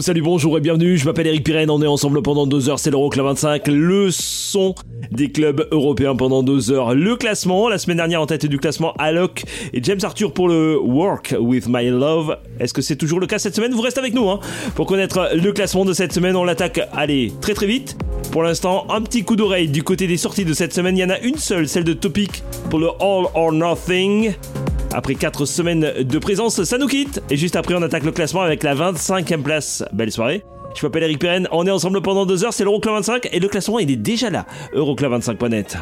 Salut, bonjour et bienvenue, je m'appelle Eric Pirenne, on est ensemble pendant deux heures, c'est l'Euroclub 25, le son des clubs européens pendant deux heures. Le classement, la semaine dernière en tête du classement, Alok et James Arthur pour le Work With My Love. Est-ce que c'est toujours le cas cette semaine? Vous restez avec nous hein, pour connaître le classement de cette semaine, on l'attaque, allez, très très vite. Pour l'instant, un petit coup d'oreille du côté des sorties de cette semaine, il y en a une seule, celle de Topic pour le All or Nothing. Après 4 semaines de présence, ça nous quitte. Et juste après, on attaque le classement avec la 25e place. Belle soirée. Je m'appelle Eric Perren, on est ensemble pendant 2 heures, c'est l'Euroclub 25 et le classement il est déjà là. Euroclub25.net.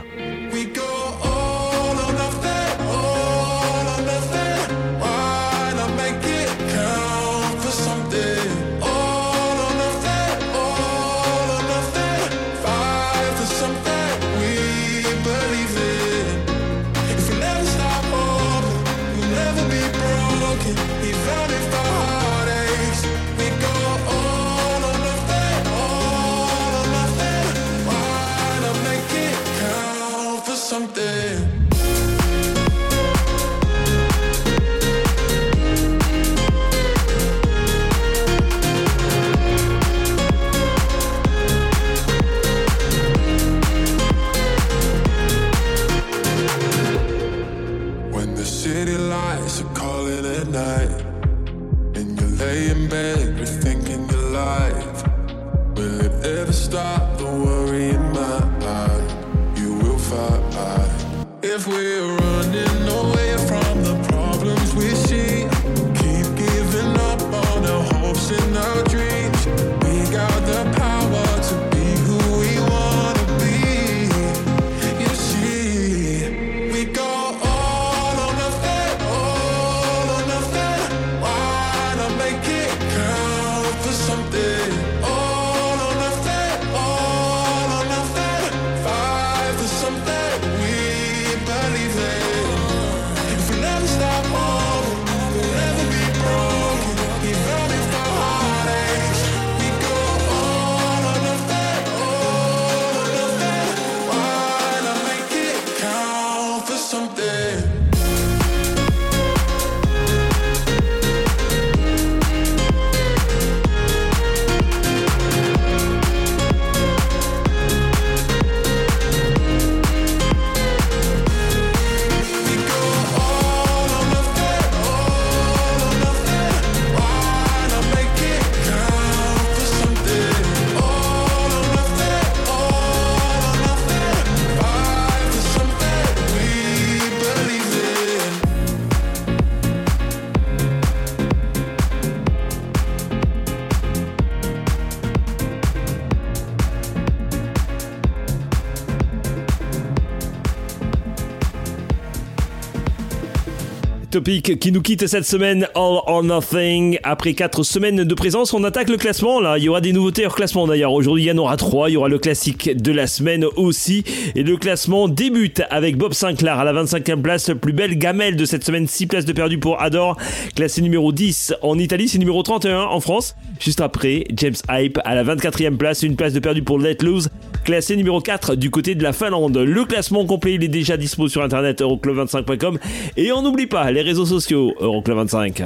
Qui nous quitte cette semaine All or Nothing. Après 4 semaines de présence, on attaque le classement. Là, il y aura des nouveautés hors classement d'ailleurs. Aujourd'hui, il y en aura 3. Il y aura le classique de la semaine aussi. Et le classement débute avec Bob Sinclair à la 25e place. Plus belle gamelle de cette semaine. 6 places de perdu pour Adore. Classé numéro 10 en Italie. C'est numéro 31 en France. Juste après, James Hype à la 24e place. Une place de perdu pour Let Loose. Classé numéro 4 du côté de la Finlande. Le classement complet, il est déjà dispo sur internet euroclub25.com. Et on n'oublie pas les réseaux sociaux Euroclub25.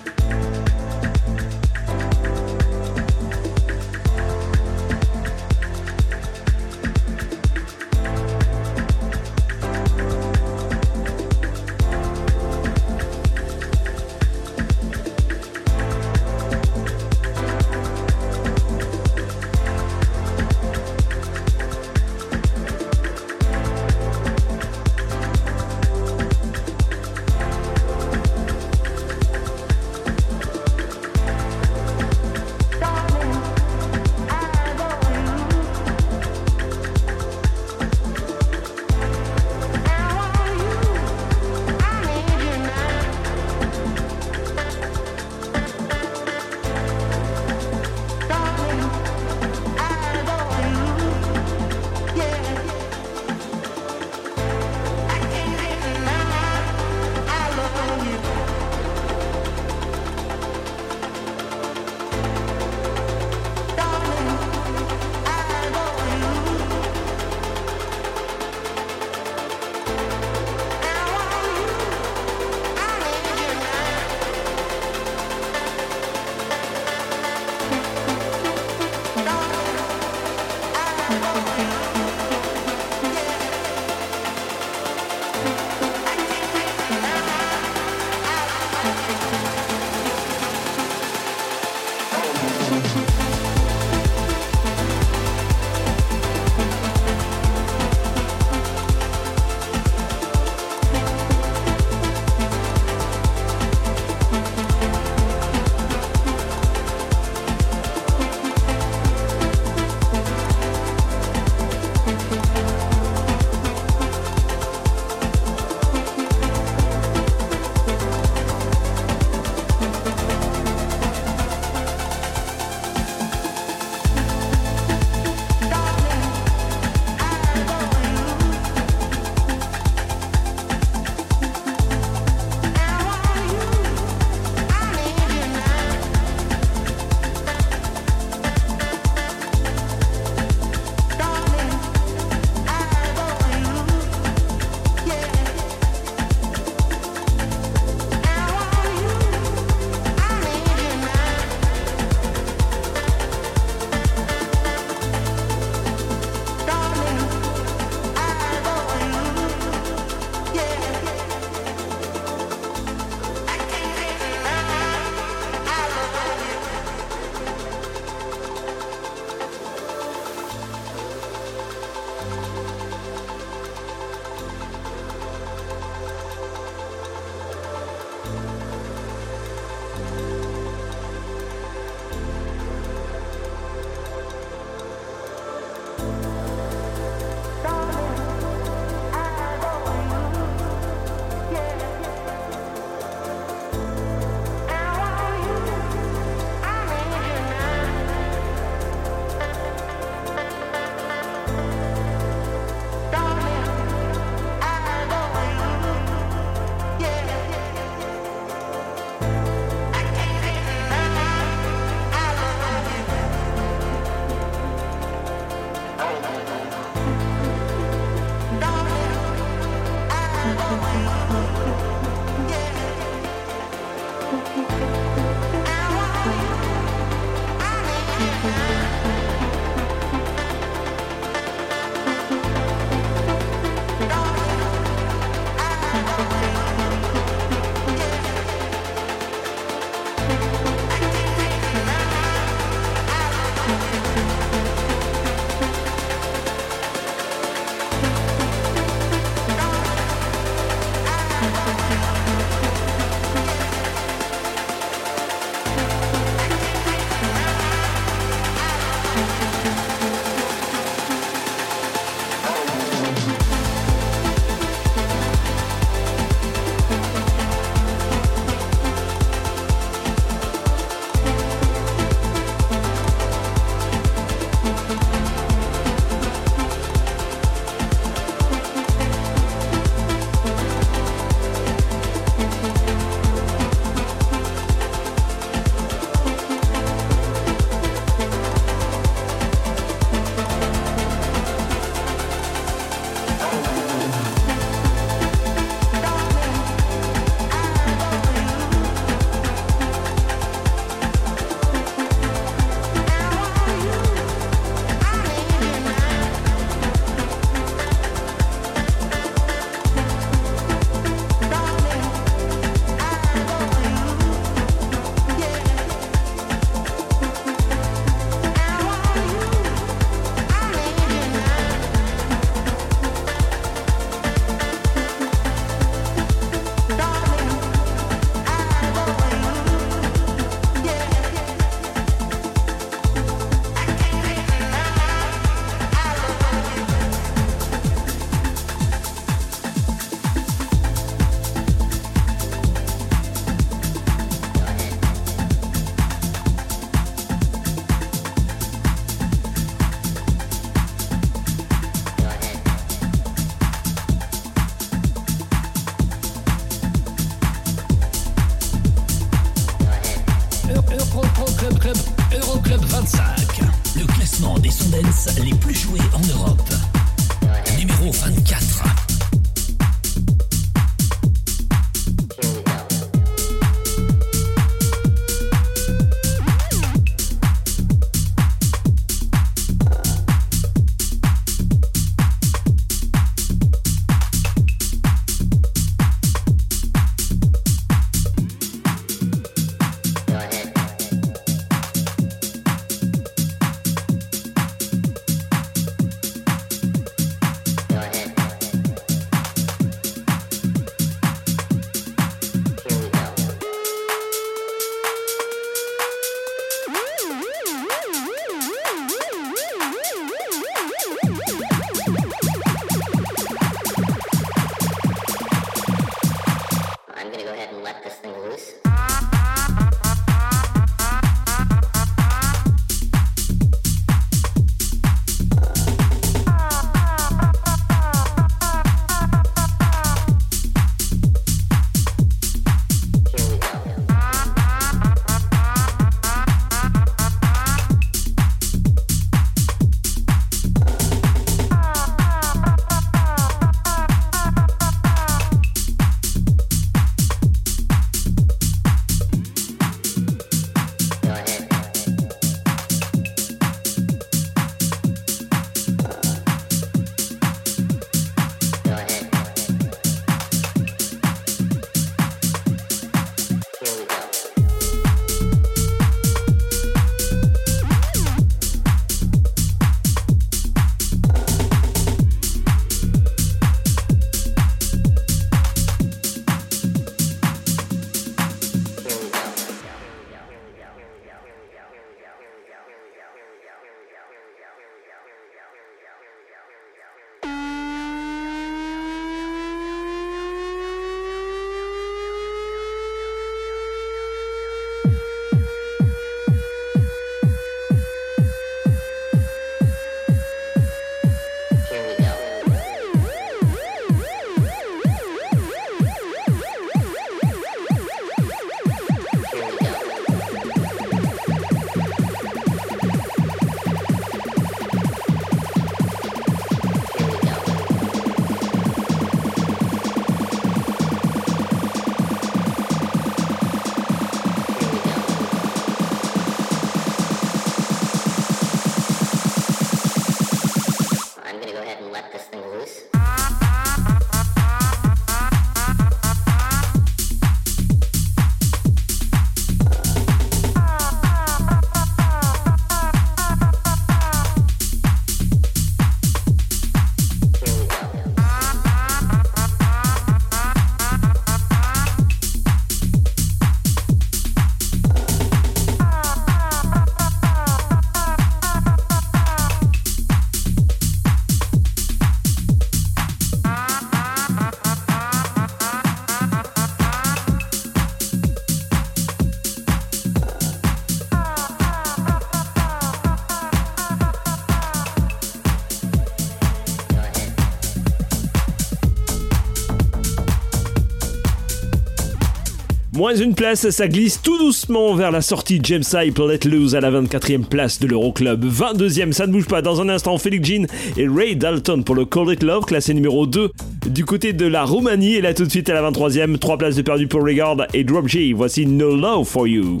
Moins une place, ça glisse tout doucement vers la sortie. James Hype, Let Loose à la 24e place de l'Euroclub. 22e, ça ne bouge pas. Dans un instant, Felix Jean et Ray Dalton pour le Call It Love, classé numéro 2 du côté de la Roumanie. Et là, tout de suite à la 23e, 3 places de perdu pour Regard et Drop G. Voici No Love for You.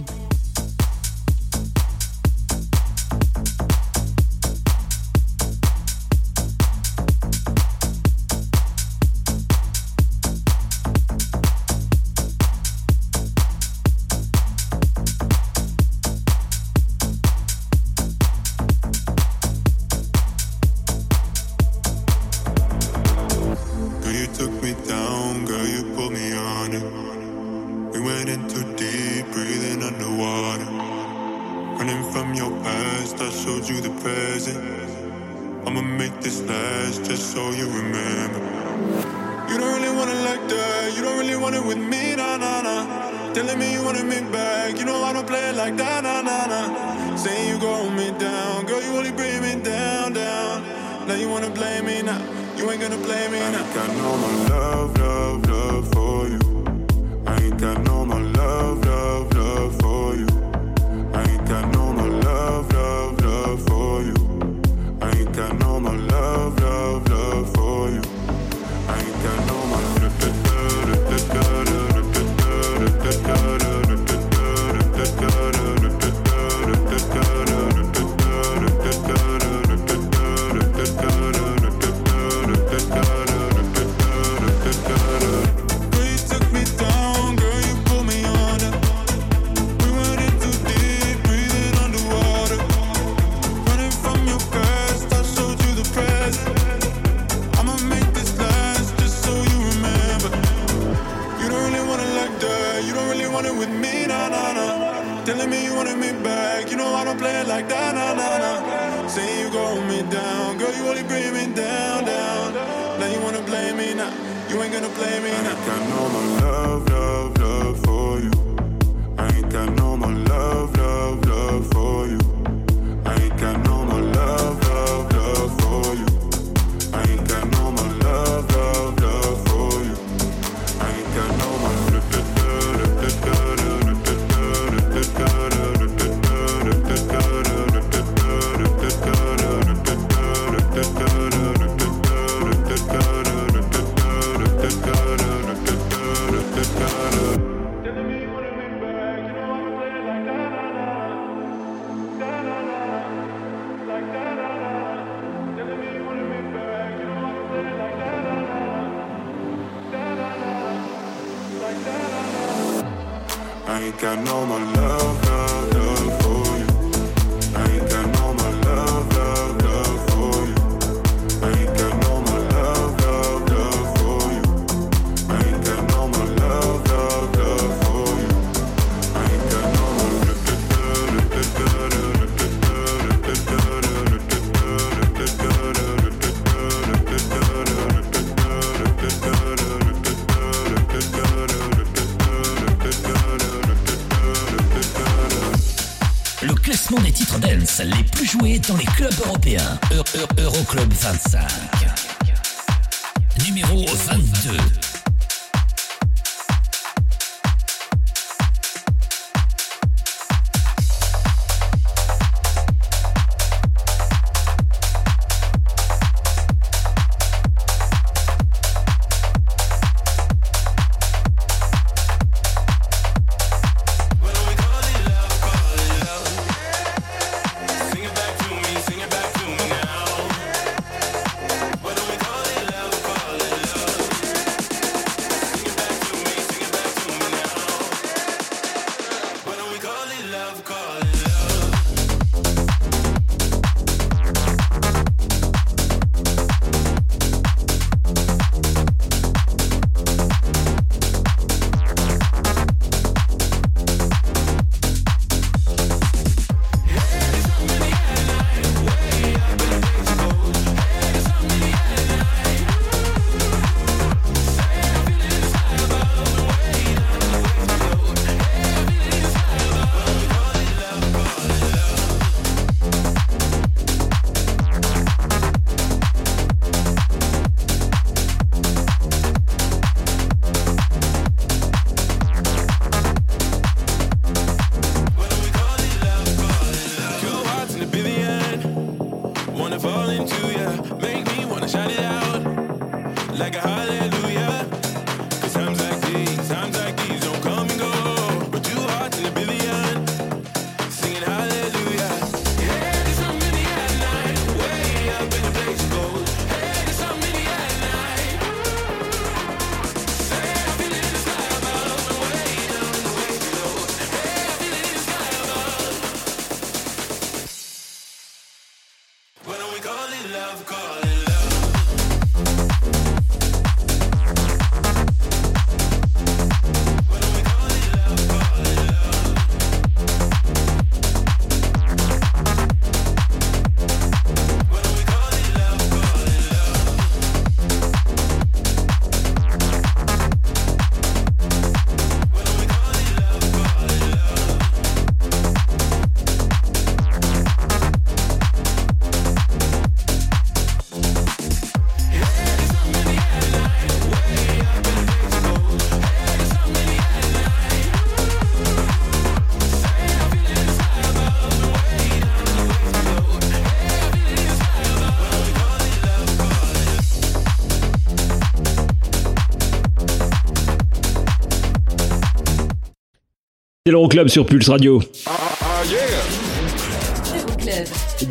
C'est l'Euroclub sur Pulse Radio.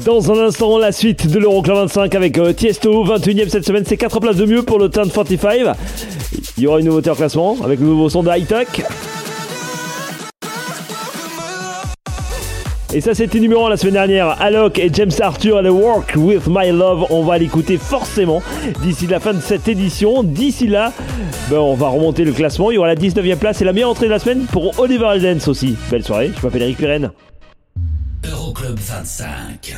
Dans un instant, la suite de l'Euroclub 25 avec euh, Tiesto, 21ème cette semaine, c'est 4 places de mieux pour le Turn 45. Il y aura une nouveauté en classement avec le nouveau son de High Tech. Et ça, c'était numéro 1 la semaine dernière. Alok et James Arthur, The Work with My Love. On va l'écouter forcément d'ici la fin de cette édition. D'ici là, ben, on va remonter le classement. Il y aura la 19e place et la meilleure entrée de la semaine pour Oliver Eldens aussi. Belle soirée, je m'appelle Eric Pirenne. Euroclub 25.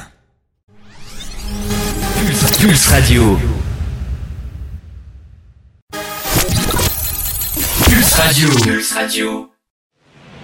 Pulse, Pulse Radio. Pulse Radio. Pulse Radio.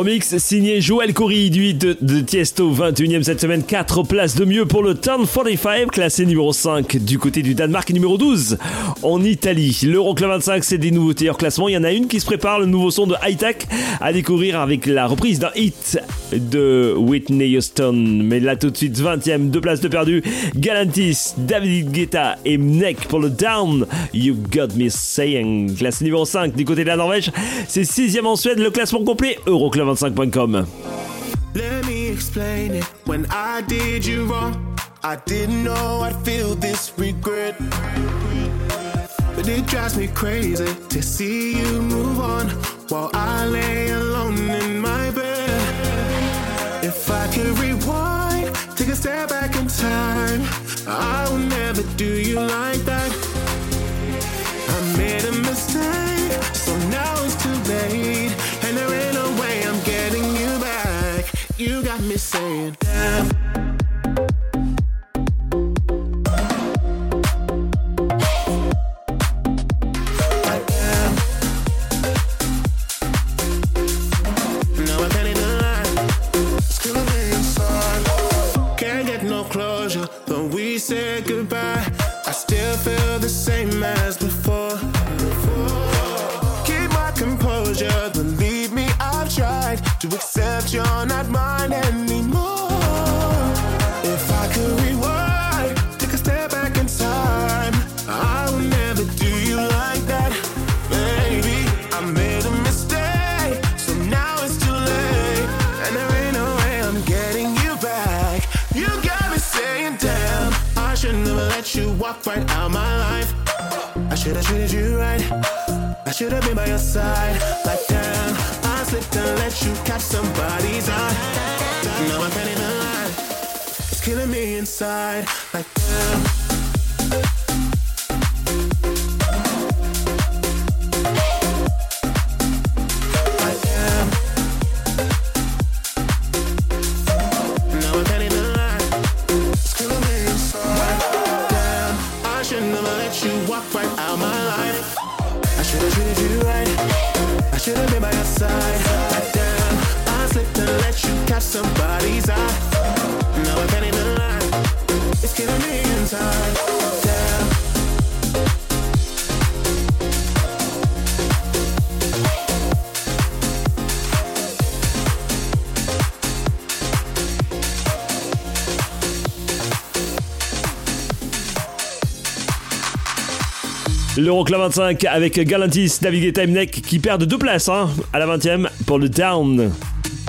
Remix signé Joël Corry du hit de, de Tiesto, 21ème cette semaine, 4 places de mieux pour le Turn 45, classé numéro 5 du côté du Danemark et numéro 12 en Italie. L'Euroclub 25, c'est des nouveautés hors classement. Il y en a une qui se prépare, le nouveau son de High Tech à découvrir avec la reprise d'un hit de Whitney Houston. Mais là tout de suite, 20ème, deux places de perdu. Galantis, David Guetta et Mnek pour le Down. You Got Me Saying. Classé numéro 5 du côté de la Norvège. C'est 6ème en Suède, le classement complet, Euroclub25.com. Let me explain it. When I did you wrong, I didn't know I'd feel this regret. But it drives me crazy to see you move on while I lay alone in my bed. If I could rewind, take a step back in time, I will never do you like that. I made a mistake, so now it's too late. And there ain't no way I'm getting you back. You got me saying, damn. Accept you're not mine anymore. If I could rewind, take a step back in time, I will never do you like that, baby. I made a mistake, so now it's too late, and there ain't no way I'm getting you back. You got me saying, damn, I should never let you walk right out my life. I should have treated you right. I should have been by your side. Like damn, slipped and let you catch somebody's eye. Now I can't even. It's killing me inside. Like damn. L'Euroclub 25 avec Galantis, David et Mnek qui perdent deux places hein, à la 20e pour le Down.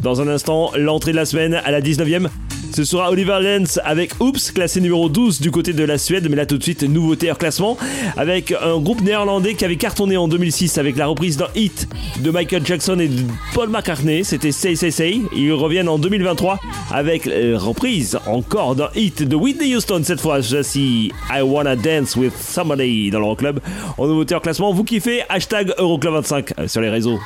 Dans un instant, l'entrée de la semaine à la 19e. Ce sera Oliver Lenz avec Oops, classé numéro 12 du côté de la Suède. Mais là, tout de suite, nouveauté hors classement avec un groupe néerlandais qui avait cartonné en 2006 avec la reprise d'un hit de Michael Jackson et de Paul McCartney. C'était Say Say Say. Ils reviennent en 2023 avec reprise encore d'un hit de Whitney Houston. Cette fois, voici I Wanna Dance with Somebody dans l'Euroclub. En nouveauté hors classement, vous kiffez Hashtag Euroclub 25 sur les réseaux.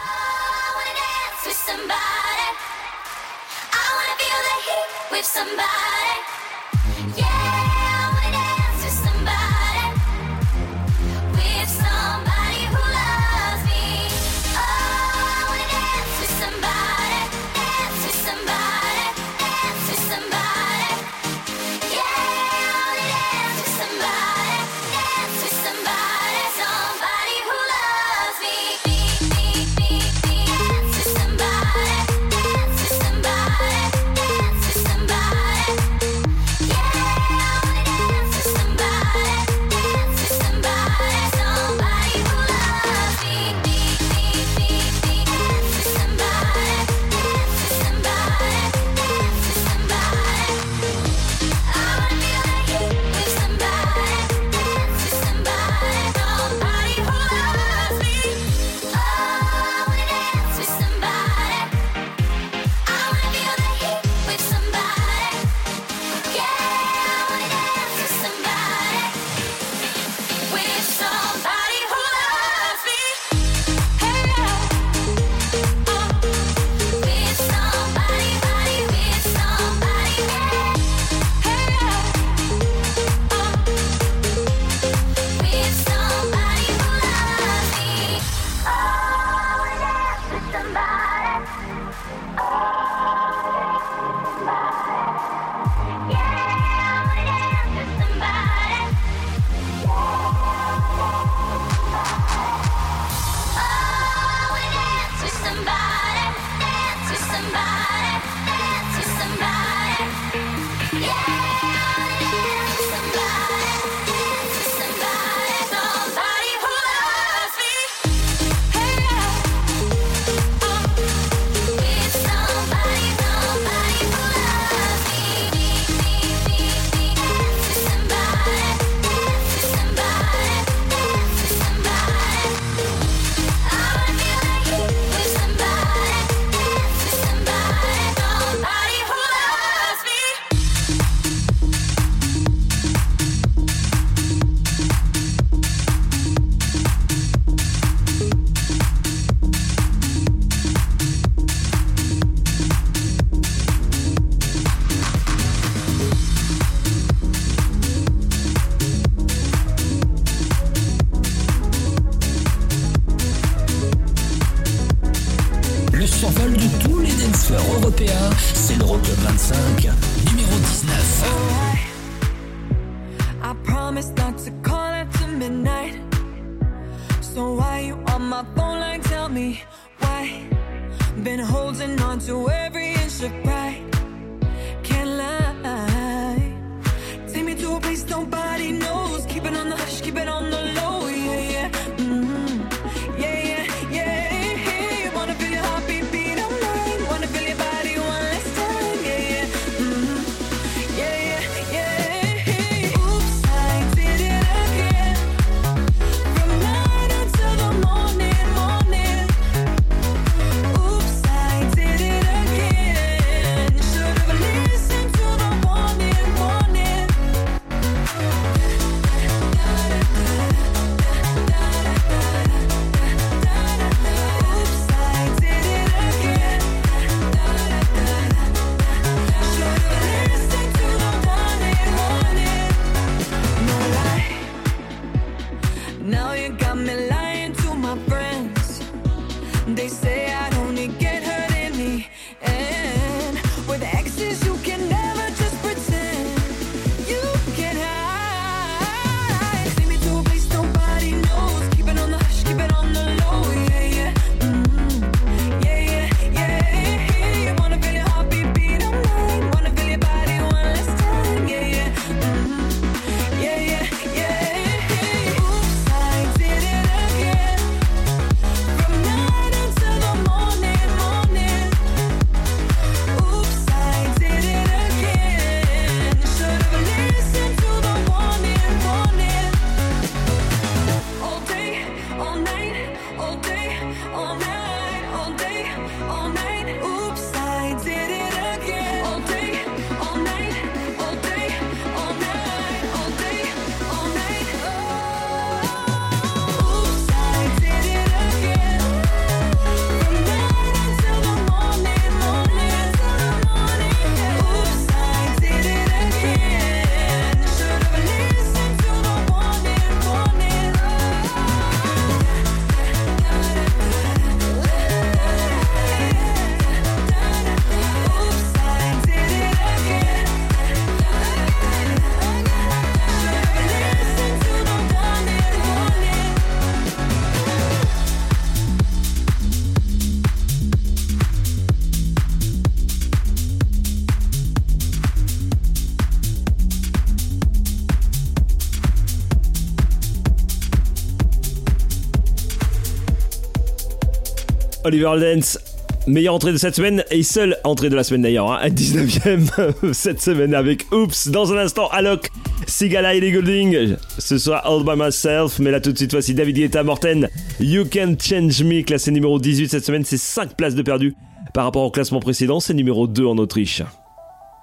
Oliver Dance, meilleure entrée de cette semaine et seule entrée de la semaine d'ailleurs, hein, à 19ème cette semaine avec Oops. Dans un instant, Alok, Sigala et les Golding, ce sera All By Myself, mais là tout de suite, voici David Guetta, Morten, You Can Change Me, classé numéro 18 cette semaine, c'est 5 places de perdu par rapport au classement précédent, c'est numéro 2 en Autriche.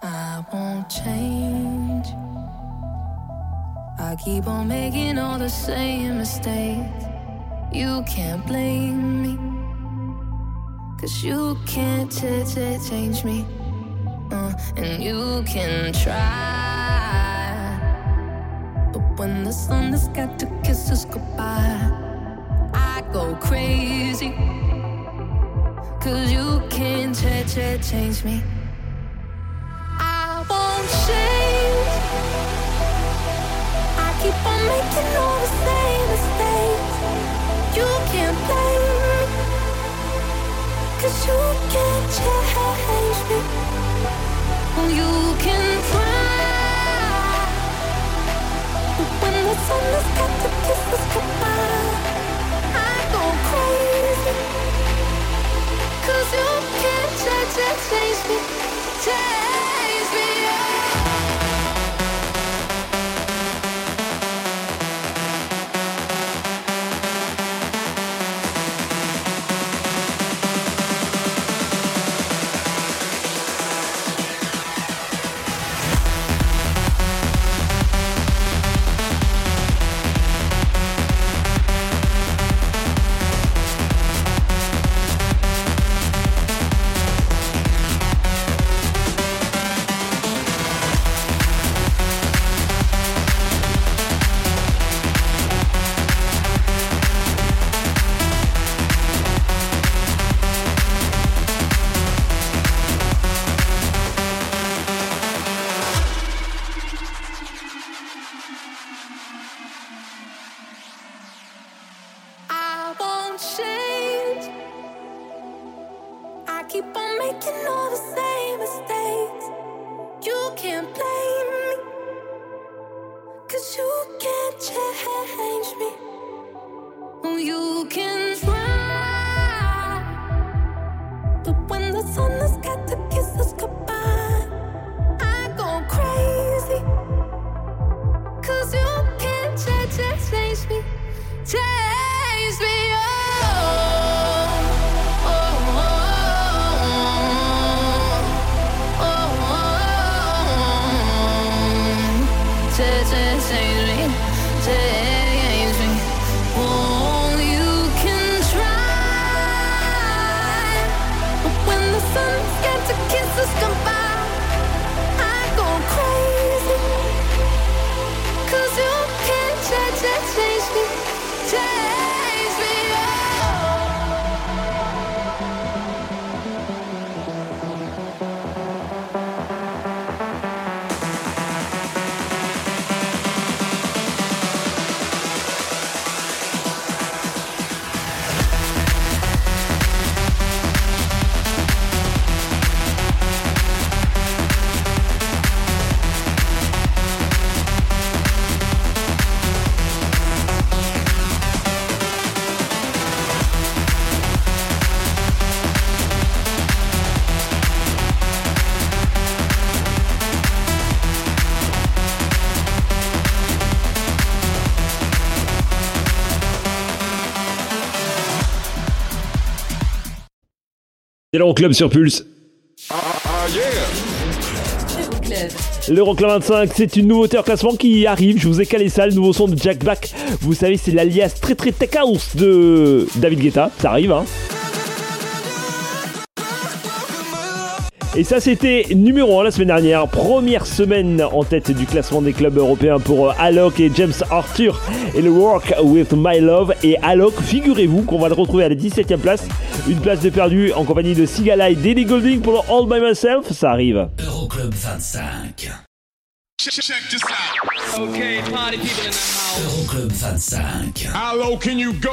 I won't change. I keep on making all the same mistakes. You can't blame me. Cause you can't ch- ch- change me. Uh, and you can try. But when the sun has got to kiss us goodbye, I go crazy. Cause you can't ch- ch- change me. I won't change. I keep on making all the same mistakes. Cause you can't change me. You can when the sun to kiss I go crazy. Cause you can't change, change me. Change C'est l'Euroclub sur Pulse. Euroclub. L'Euroclub 25, c'est une nouveauté en classement qui arrive. Je vous ai calé ça, le nouveau son de Jack Black. Vous savez, c'est l'alias très très tech house de David Guetta. Ça arrive, hein. Et ça, c'était numéro 1 la semaine dernière. Première semaine en tête du classement des clubs européens pour euh, Alok et James Arthur et le Work with My Love. Et Alok, figurez-vous qu'on va le retrouver à la 17ème place. Une place de perdu en compagnie de Sigala et Daily Golding pour le All By Myself. Ça arrive. Euroclub 25. Okay, party people in the house. Euroclub 25. How low can you go?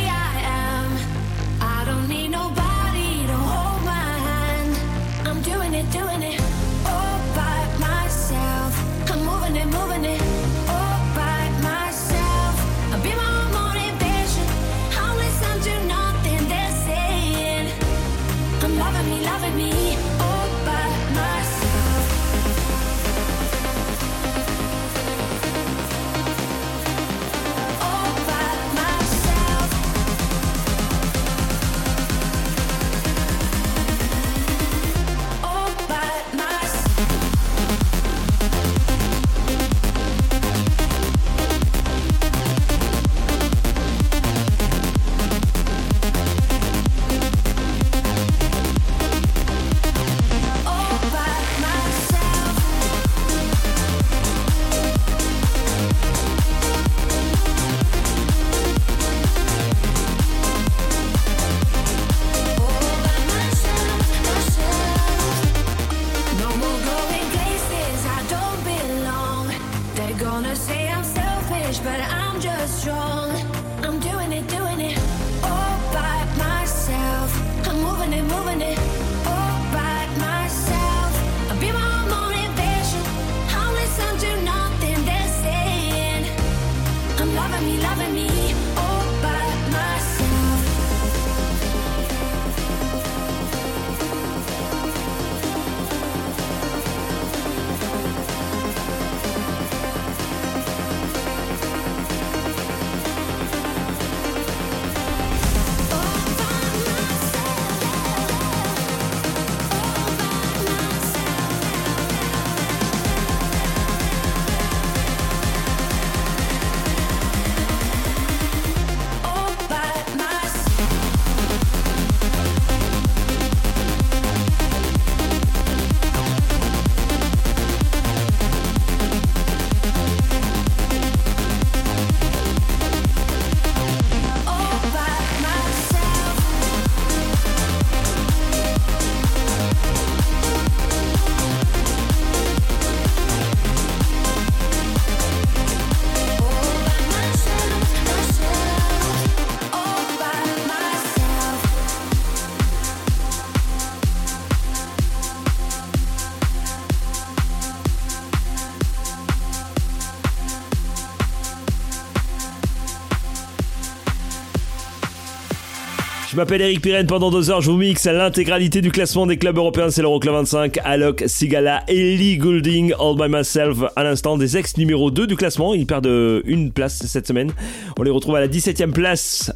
Je m'appelle Eric Pirenne. Pendant deux heures, je vous mixe l'intégralité du classement des clubs européens. C'est l'Euroclub 25. Alok, Sigala, Ellie Goulding, All by Myself. À l'instant, des ex numéro 2 du classement. Ils perdent euh, une place cette semaine. On les retrouve à la 17ème place.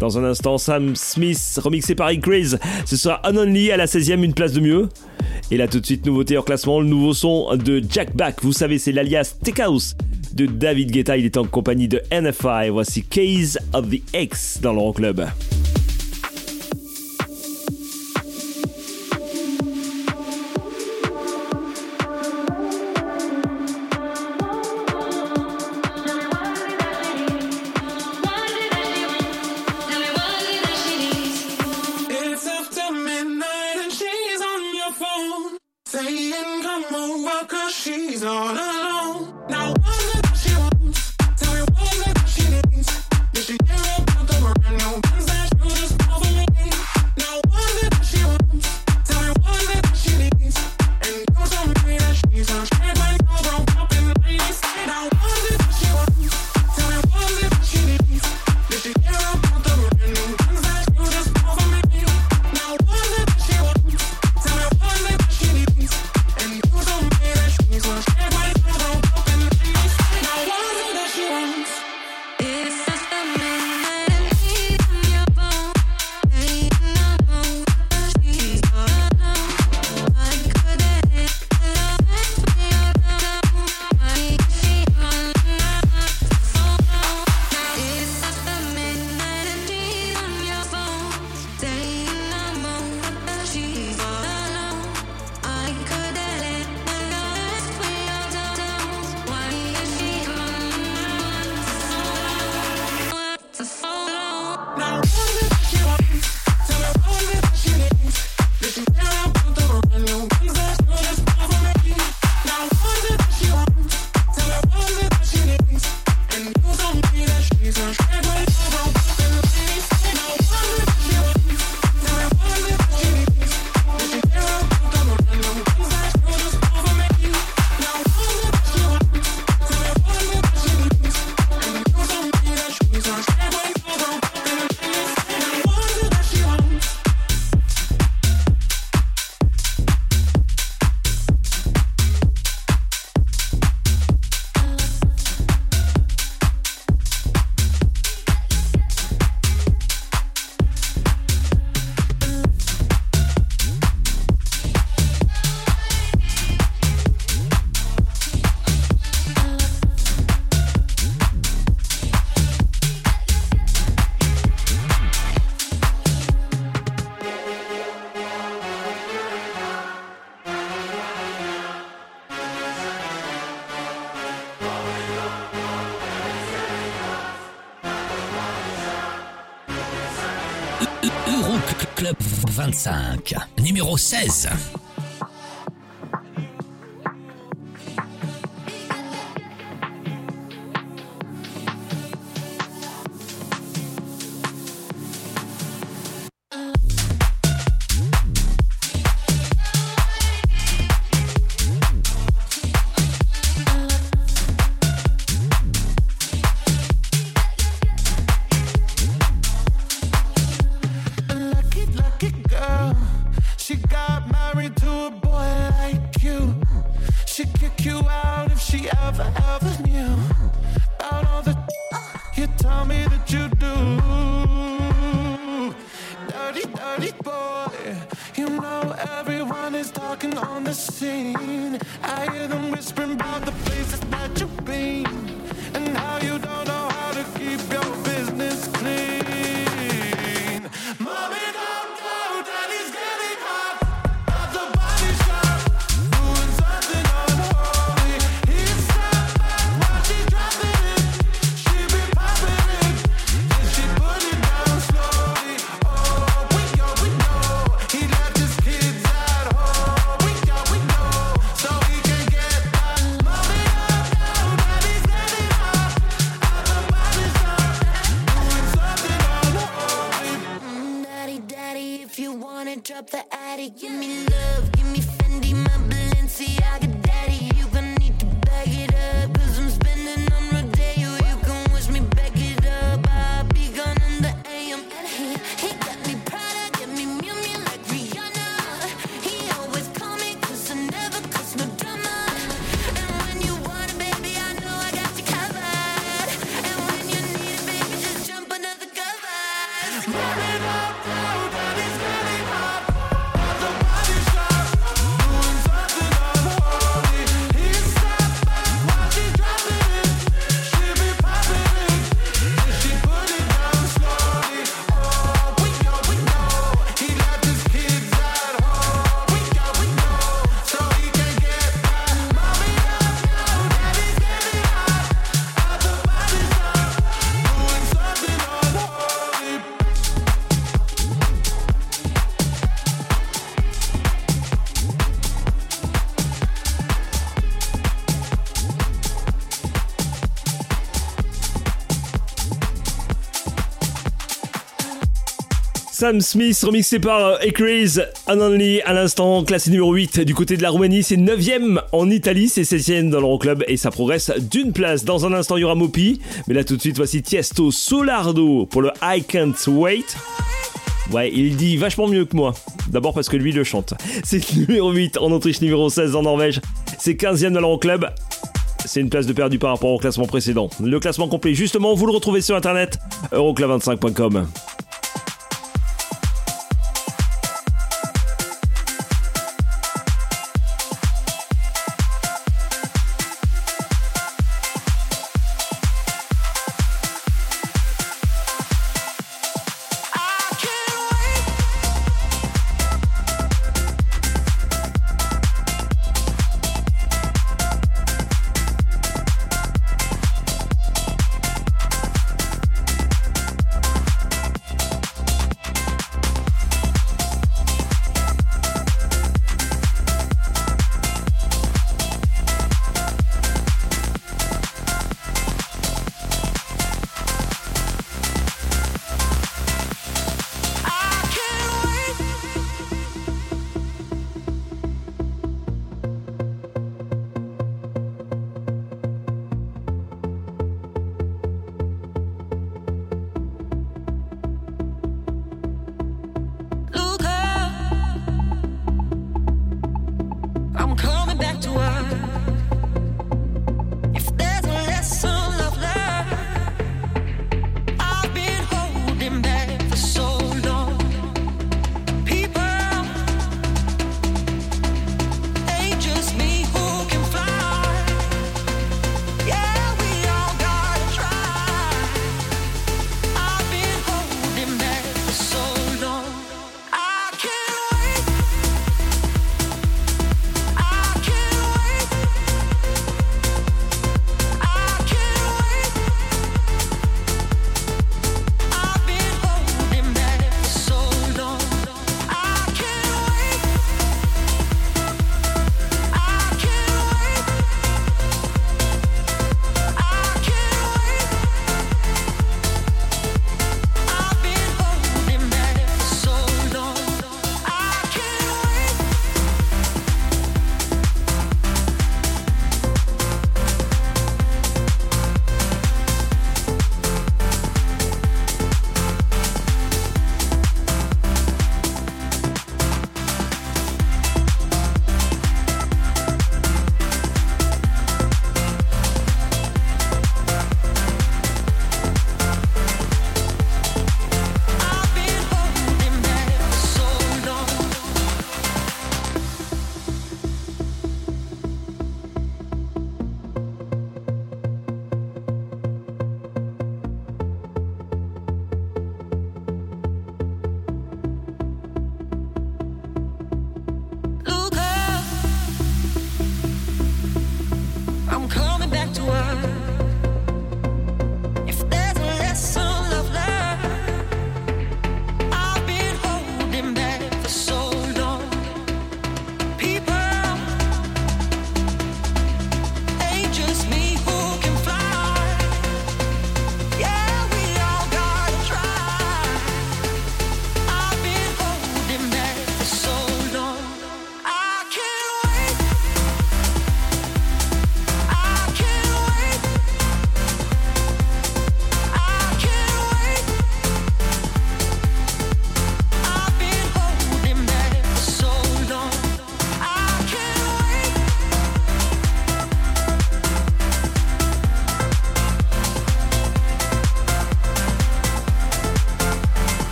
Dans un instant, Sam Smith, remixé par Rick Ce sera Unonly à la 16ème, une place de mieux. Et là, tout de suite, nouveauté hors classement, le nouveau son de Jack Back. Vous savez, c'est l'alias Tech House de David Guetta. Il est en compagnie de NFI. Voici Case of the X dans l'Euroclub. Club. Sam Smith remixé par euh, Acraze, Unonly à l'instant, classé numéro 8 du côté de la Roumanie, c'est 9ème en Italie, c'est 16ème dans l'Euroclub et ça progresse d'une place. Dans un instant, il y aura Mopi, mais là tout de suite, voici Tiesto Solardo pour le I Can't Wait. Ouais, il dit vachement mieux que moi. D'abord parce que lui le chante. C'est numéro 8 en Autriche, numéro 16 en Norvège. C'est 15ème dans l'Euroclub. C'est une place de perdu par rapport au classement précédent. Le classement complet, justement, vous le retrouvez sur internet euroclub25.com.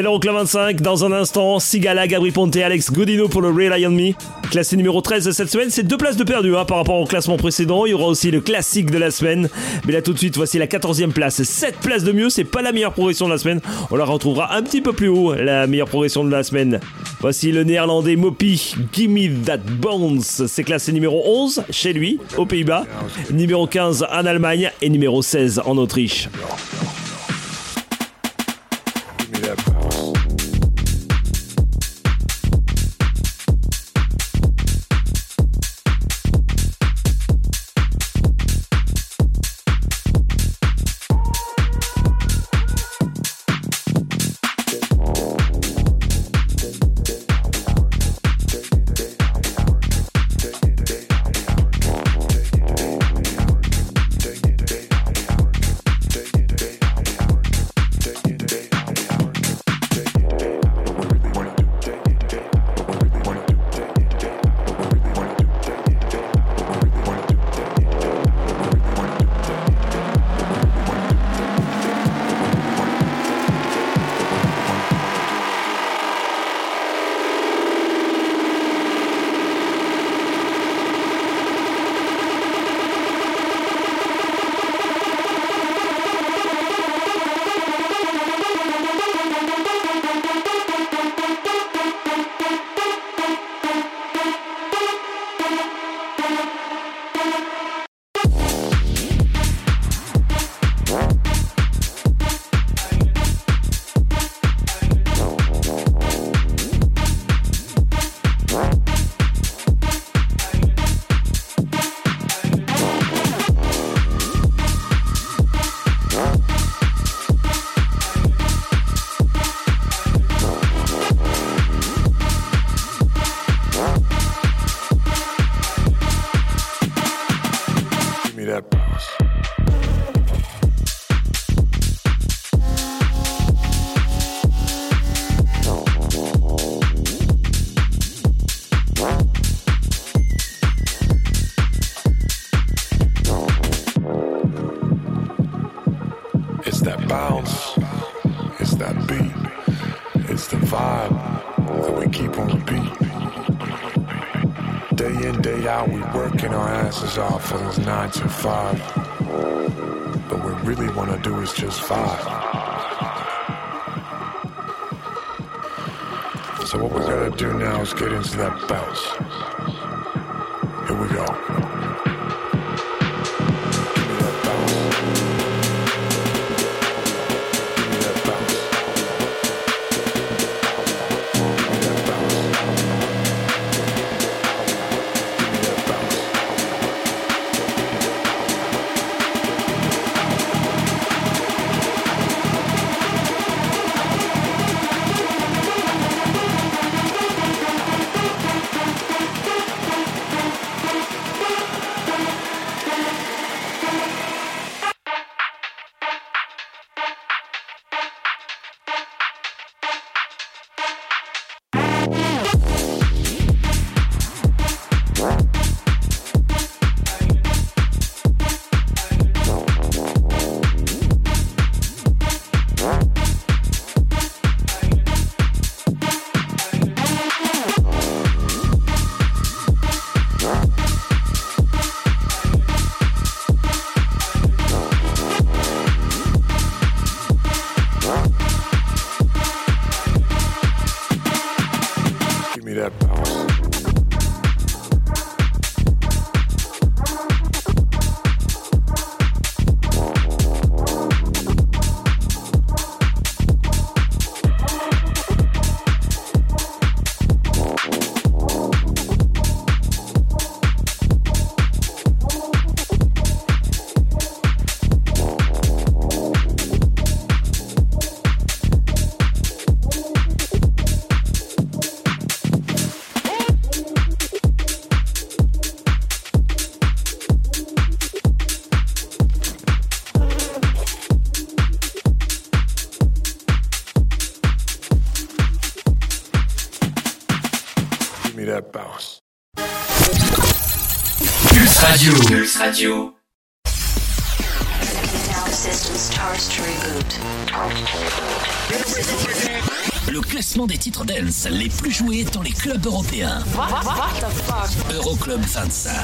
C'est l'Euroclub 25. Dans un instant, Sigala, Gabri Ponte, Alex Godino pour le Rely on Me. Classé numéro 13 de cette semaine, c'est deux places de perdu hein, par rapport au classement précédent. Il y aura aussi le classique de la semaine. Mais là tout de suite, voici la 14e place. 7 places de mieux, c'est pas la meilleure progression de la semaine. On la retrouvera un petit peu plus haut, la meilleure progression de la semaine. Voici le néerlandais Mopi, Gimme That Bones. C'est classé numéro 11 chez lui, aux Pays-Bas. Numéro 15 en Allemagne et numéro 16 en Autriche. dance les plus joués dans les clubs européens. What, what, what the fuck? Euroclub 25.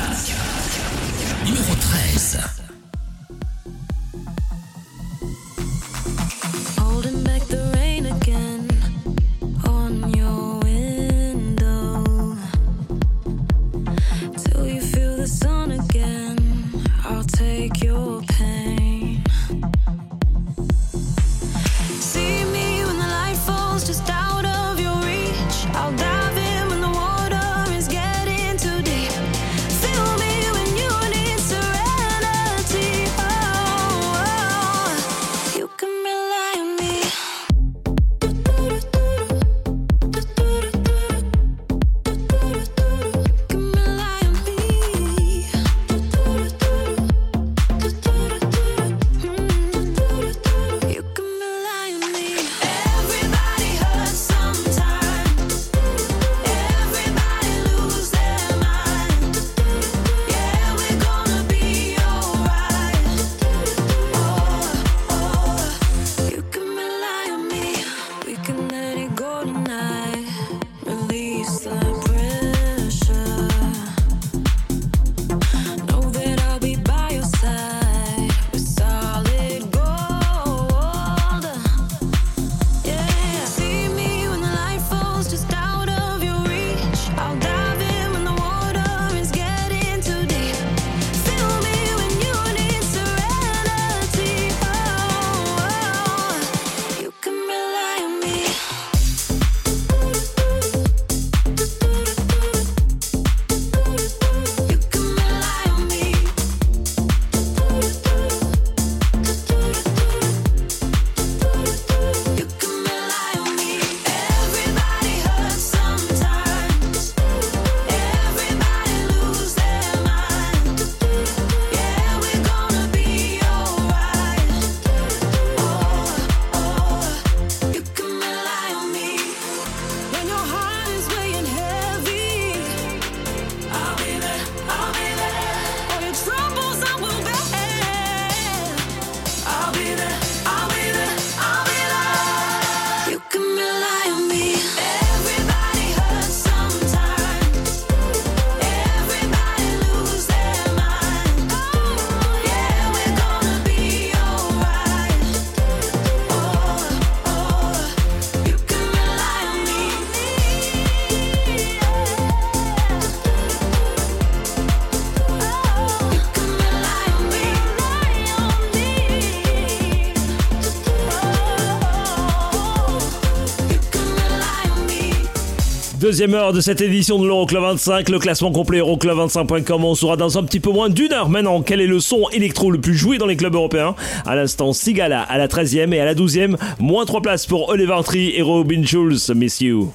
Deuxième heure de cette édition de l'Euroclub 25. Le classement complet Euroclub25.com. On saura dans un petit peu moins d'une heure maintenant quel est le son électro le plus joué dans les clubs européens. À l'instant, Sigala à la 13e et à la 12e. Moins 3 places pour Oliver Tree et Robin Schulz, Miss you.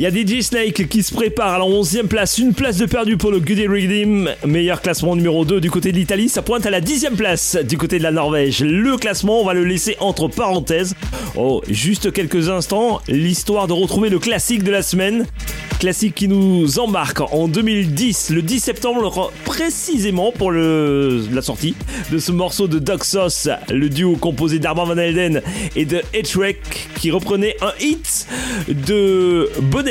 Il y a DJ Snake qui se prépare à la 11e place, une place de perdu pour le Goody Redeem, meilleur classement numéro 2 du côté de l'Italie, ça pointe à la 10e place du côté de la Norvège. Le classement, on va le laisser entre parenthèses. Oh, juste quelques instants, l'histoire de retrouver le classique de la semaine. Classique qui nous embarque en 2010, le 10 septembre précisément pour la sortie de ce morceau de Doc Sauce, le duo composé d'Armand Van Helden et de Etchwek qui reprenait un hit de Bonnet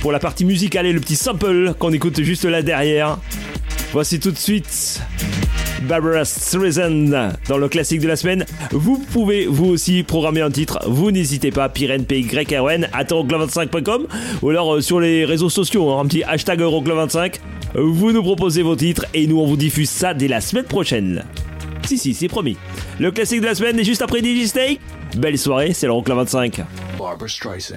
Pour la partie musicale et le petit sample qu'on écoute juste là derrière. Voici tout de suite Barbara Streisand dans le classique de la semaine. Vous pouvez vous aussi programmer un titre. Vous n'hésitez pas, Pyren, P-Y-R-O-N, euroclub25.com ou alors euh, sur les réseaux sociaux, hein, un petit hashtag Euroclub25. Vous nous proposez vos titres et nous on vous diffuse ça dès la semaine prochaine. Si, si, c'est promis. Le classique de la semaine est juste après DJ Steak. Belle soirée, c'est l'Euroclub 25. Barbara Streisand.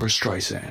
Barbara Streisand.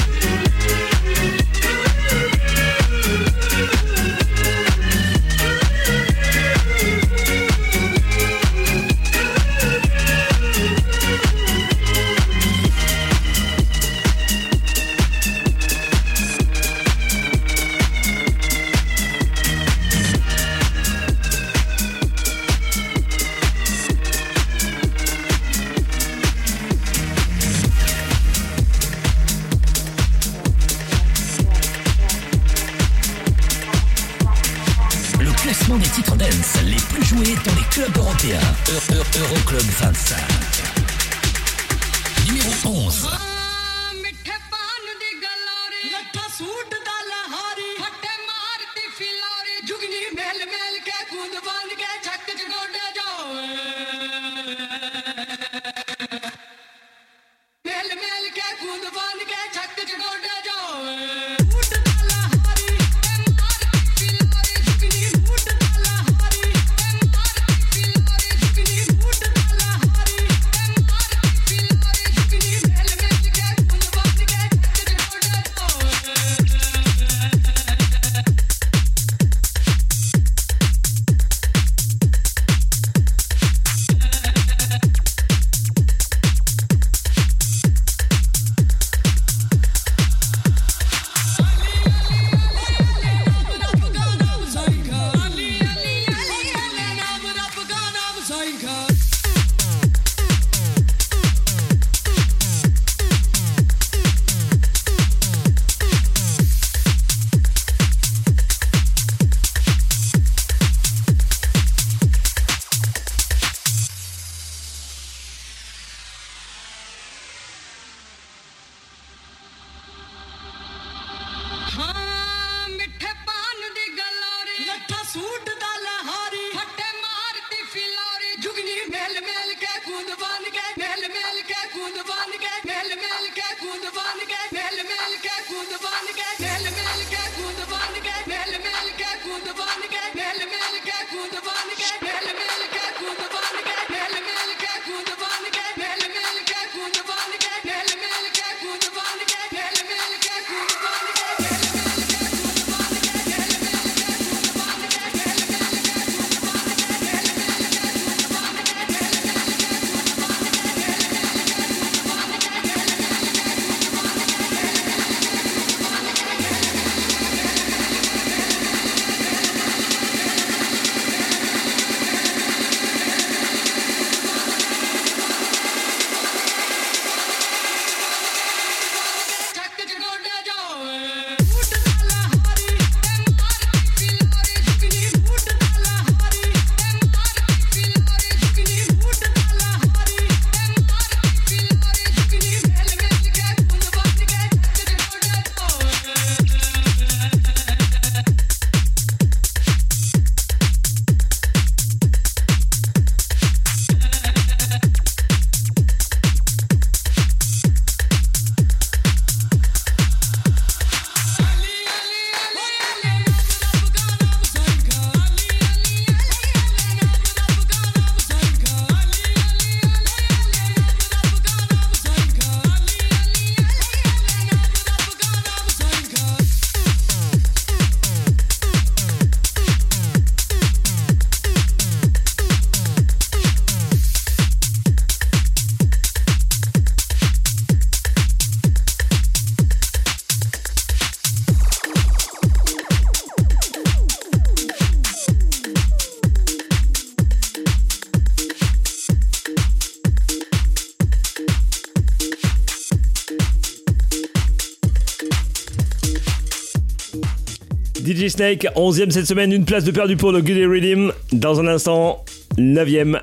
Snake, 11ème cette semaine, une place de perdu pour le Goody Rhythm. Dans un instant, 9ème,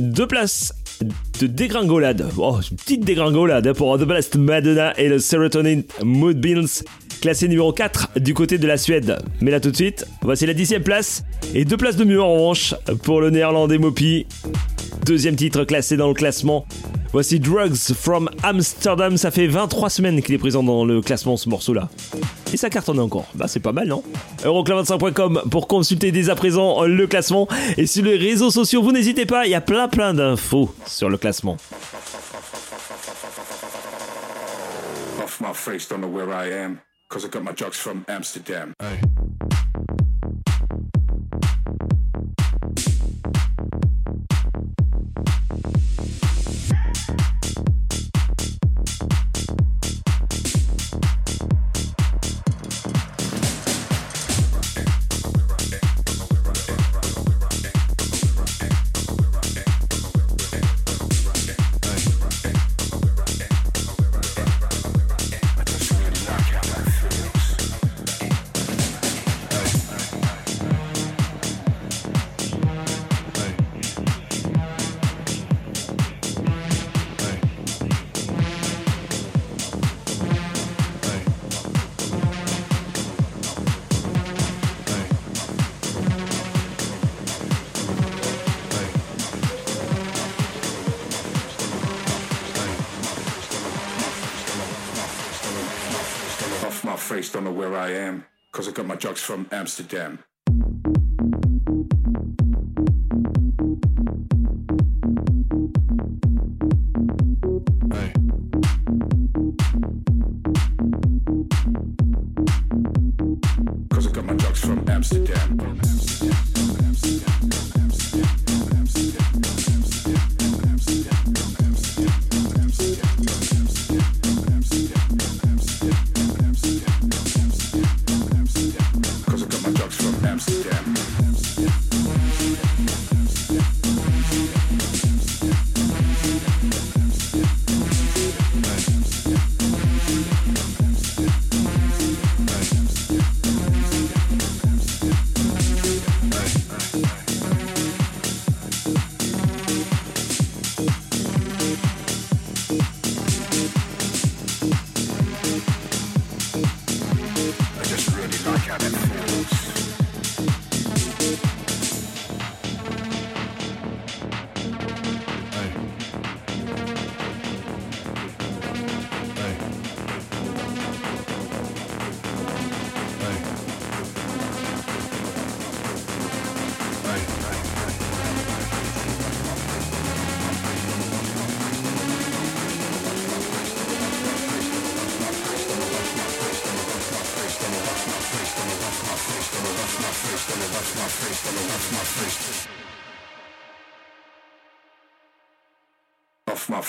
deux places de dégringolade. Oh, une petite dégringolade pour The Blessed Madonna et le Serotonin Mood Beans, classé numéro 4 du côté de la Suède. Mais là tout de suite, voici la 10ème place et deux places de mieux en revanche pour le néerlandais Mopi. Deuxième titre classé dans le classement. Voici Drugs from Amsterdam. Ça fait 23 semaines qu'il est présent dans le classement, ce morceau-là. Et ça cartonne encore. Bah, c'est pas mal, non Euroclub25.com pour consulter dès à présent le classement. Et sur les réseaux sociaux, vous n'hésitez pas, il y a plein plein d'infos sur le classement. Off my face, don't know where I am. Cause I got my drugs from Amsterdam. Cause I got my drugs from Amsterdam.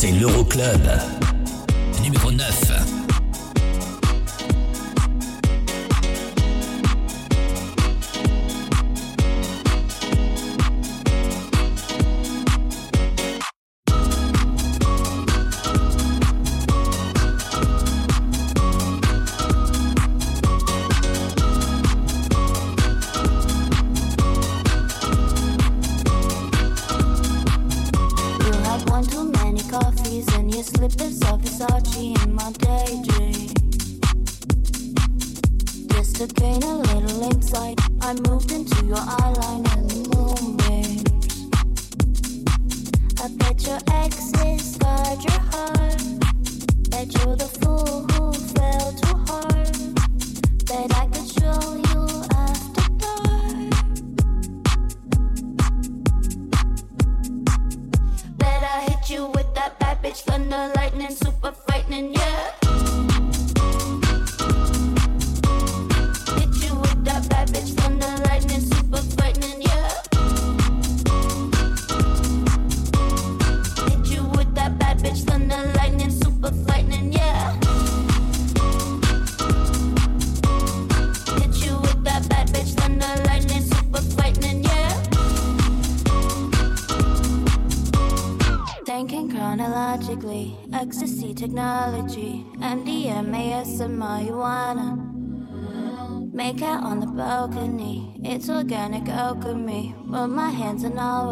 C'est l'Euroclub.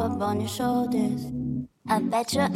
up on your shoulders. I bet you're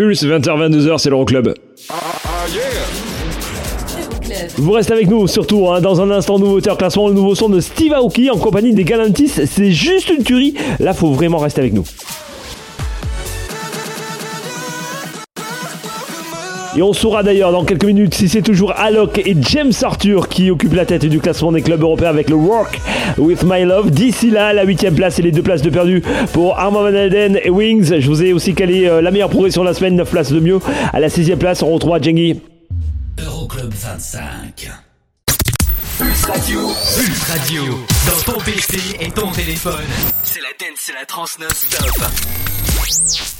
Pulse, 20h-22h, c'est l'Euroclub. Vous restez avec nous, surtout hein, dans un instant, nouveau auteur classement, le nouveau son de Steve Aoki en compagnie des Galantis. C'est juste une tuerie. Là, faut vraiment rester avec nous. Et on saura d'ailleurs dans quelques minutes si c'est toujours Alok et James Arthur qui occupent la tête du classement des clubs européens avec le Work with My Love. D'ici là, la huitième place et les deux places de perdu pour Armand Van Helden et Wings. Je vous ai aussi calé euh, la meilleure progression de la semaine, 9 places de mieux. À la sixième place, on retrouve Jengi. Euroclub 25. Pulse Radio. Pulse Radio. Dans ton PC et ton téléphone. C'est la dance, c'est la trans non-stop.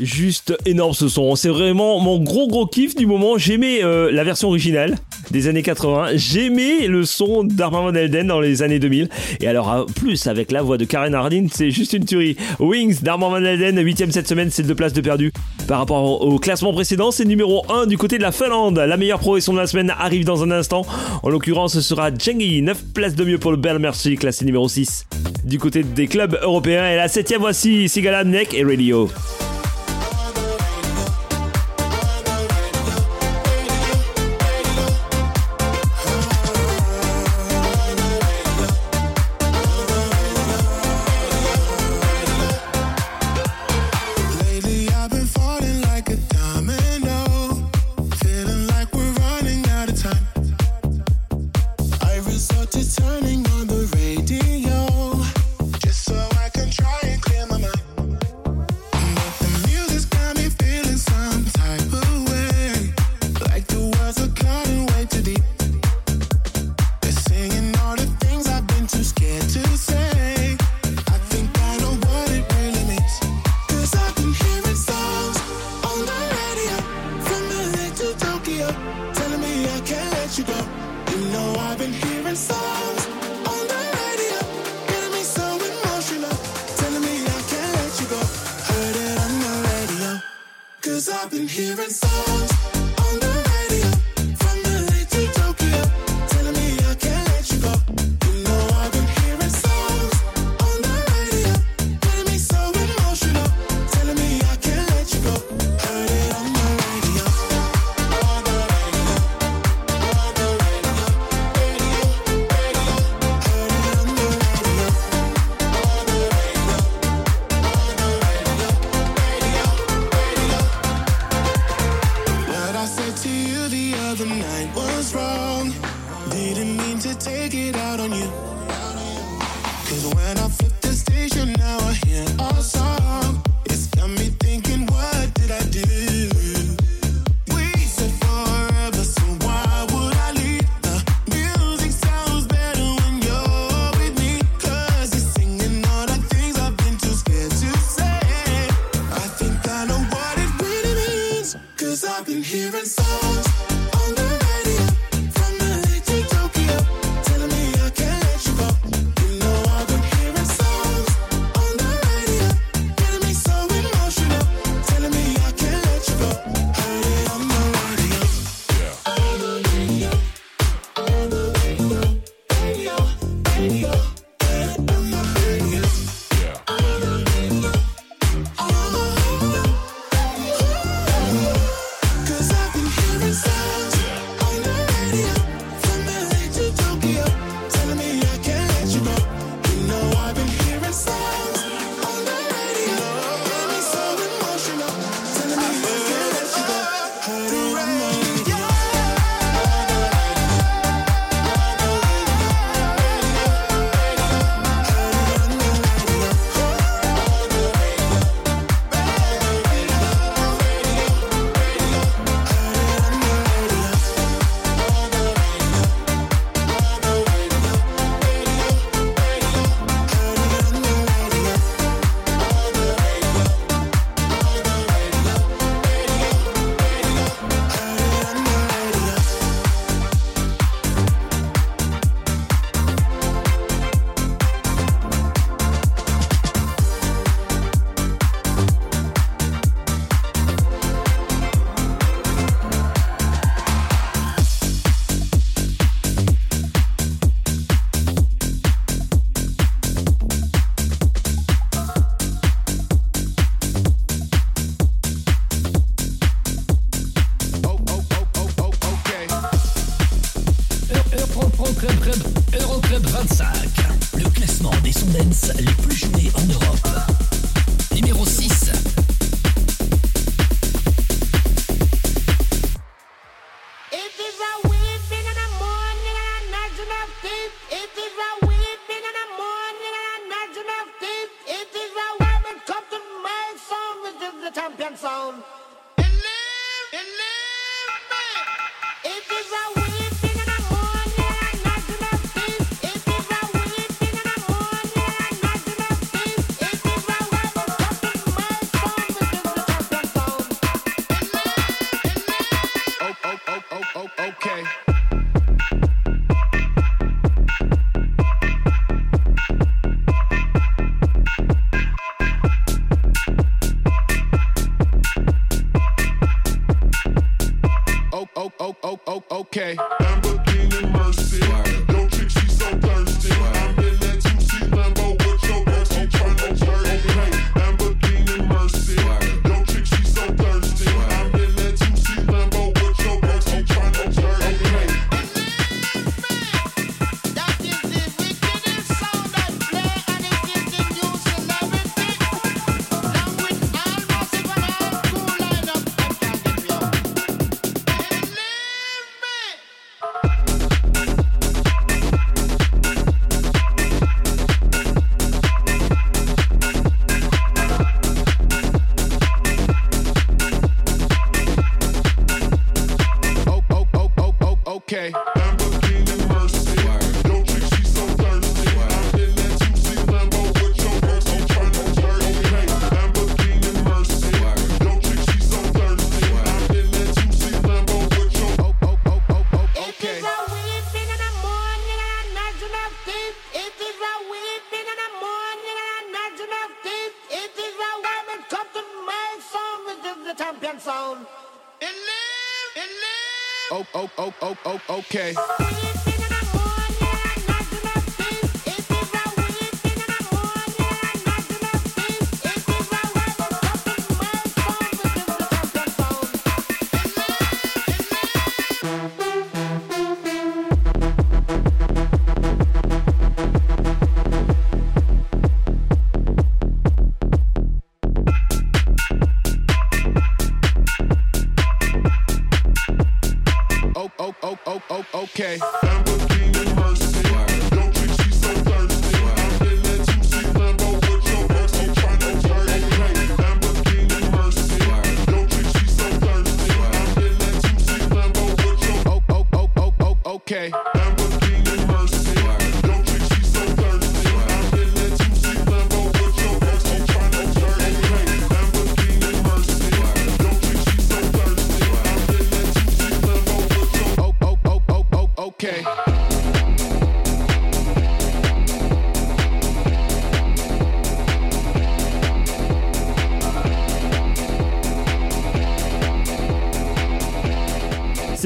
juste énorme ce son. C'est vraiment mon gros gros kiff du moment. J'aimais euh, la version originale des années 80. J'aimais le son d'Armin Van Elden dans les années 2000. Et alors, euh, plus avec la voix de Karen Hardin, c'est juste une tuerie. Wings d'Armin Van Elden, 8ème cette semaine, c'est deux places de perdu. Par rapport au classement précédent, c'est numéro 1 du côté de la Finlande. La meilleure progression de la semaine arrive dans un instant. En l'occurrence, ce sera Jengi, 9 places de mieux pour le Bel Merci, classé numéro 6. Du côté des clubs européens, et la 7ème voici sigaladnek et Radio. oh, oh, okay. okay.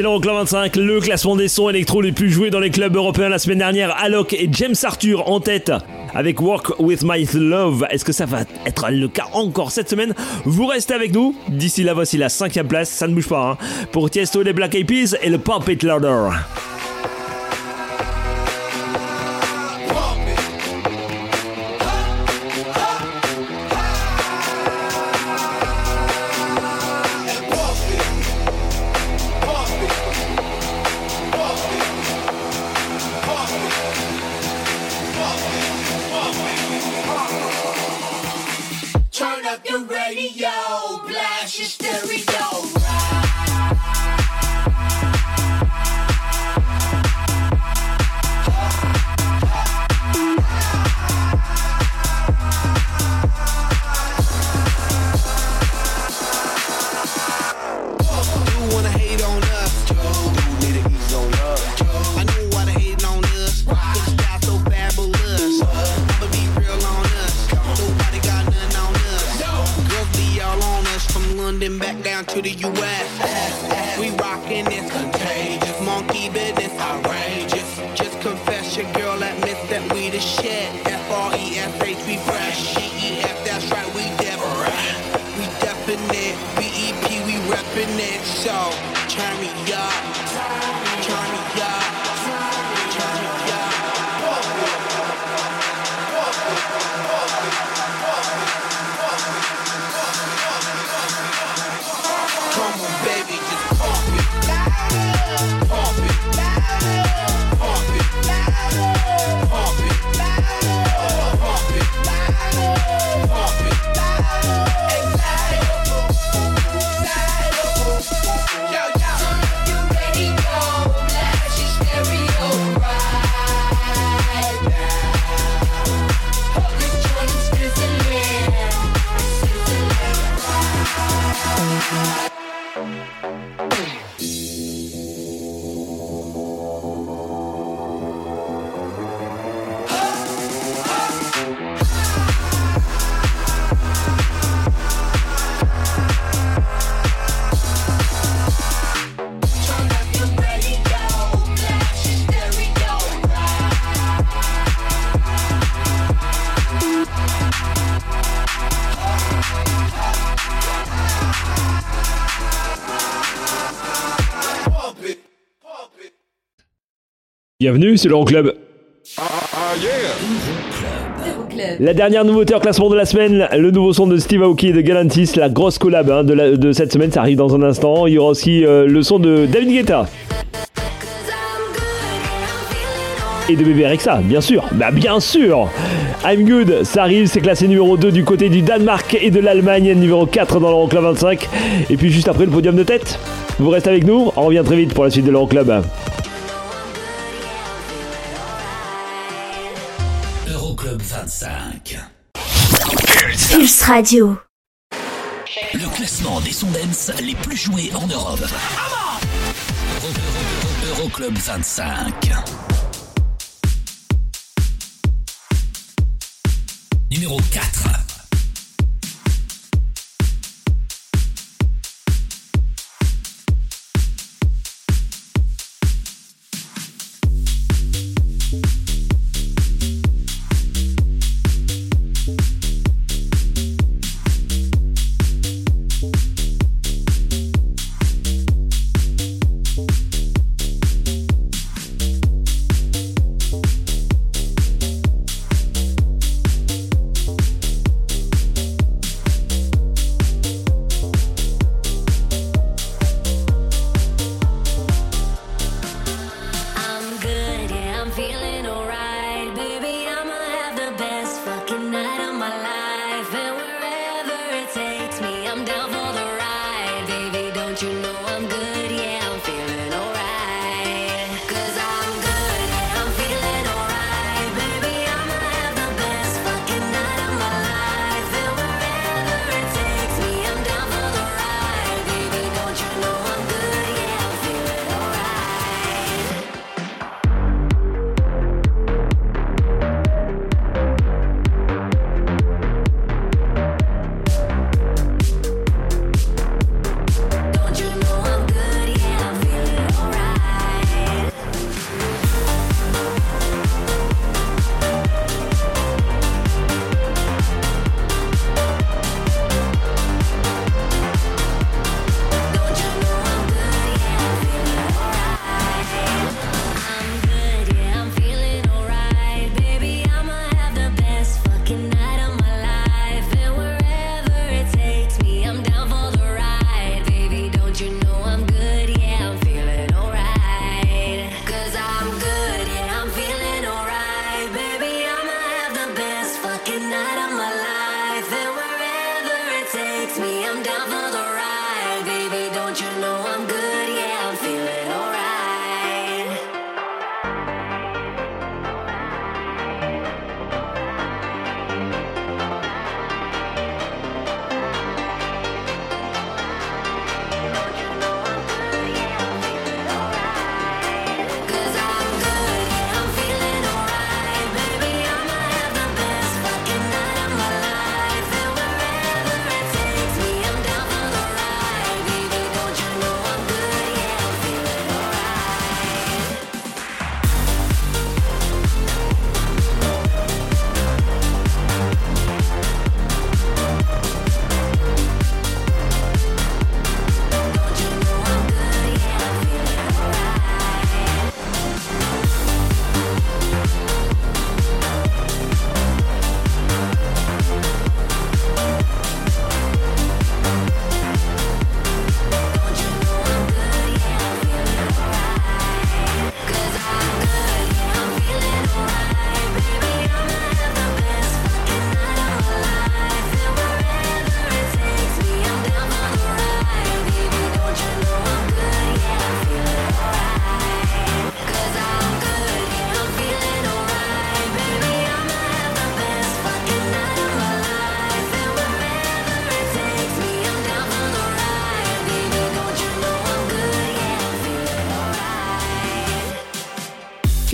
25, le classement des sons électro les plus joués dans les clubs européens la semaine dernière. Alok et James Arthur en tête avec Work With My Love. Est-ce que ça va être le cas encore cette semaine? Vous restez avec nous. D'ici là, voici la cinquième place. Ça ne bouge pas. Hein. Pour Tiesto, les Black Eyed Peas et le Puppet Louder. Bienvenue, c'est l'Euroclub. Euroclub. La dernière nouveauté en classement de la semaine, le nouveau son de Steve Aoki et de Galantis, la grosse collab hein, de, la- de cette semaine, ça arrive dans un instant. Il y aura aussi euh, le son de David Guetta. Et de Bébé Rexa, bien sûr, bah bien sûr I'm Good, ça arrive, c'est classé numéro 2 du côté du Danemark et de l'Allemagne, numéro 4 dans l'Euroclub 25. Et puis juste après le podium de tête, vous restez avec nous, on revient très vite pour la suite de l'Euroclub. 25. Pulse Radio. Le classement des sons les plus joués en Europe. Euro- Euro- Euroclub 25. Numéro 4.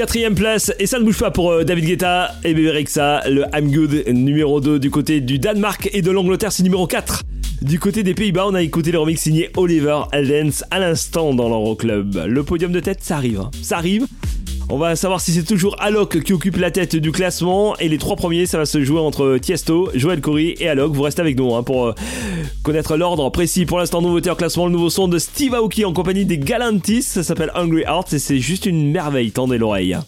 Quatrième place, et ça ne bouge pas pour euh, David Guetta et Bébé Rexa, le I'm Good numéro 2 du côté du Danemark et de l'Angleterre, c'est numéro 4. Du côté des Pays-Bas, on a écouté le remix signé Oliver Aldens à l'instant dans l'Euroclub. Le podium de tête, ça arrive. Hein. Ça arrive. On va savoir si c'est toujours Alok qui occupe la tête du classement. Et les trois premiers, ça va se jouer entre Tiesto, Joël Corry et Alok. Vous restez avec nous hein, pour euh, connaître l'ordre précis. Pour l'instant, nouveauté en classement, le nouveau son de Steve Aoki en compagnie des Galantis. Ça s'appelle Hungry Hearts et c'est juste une merveille. Tendez l'oreille.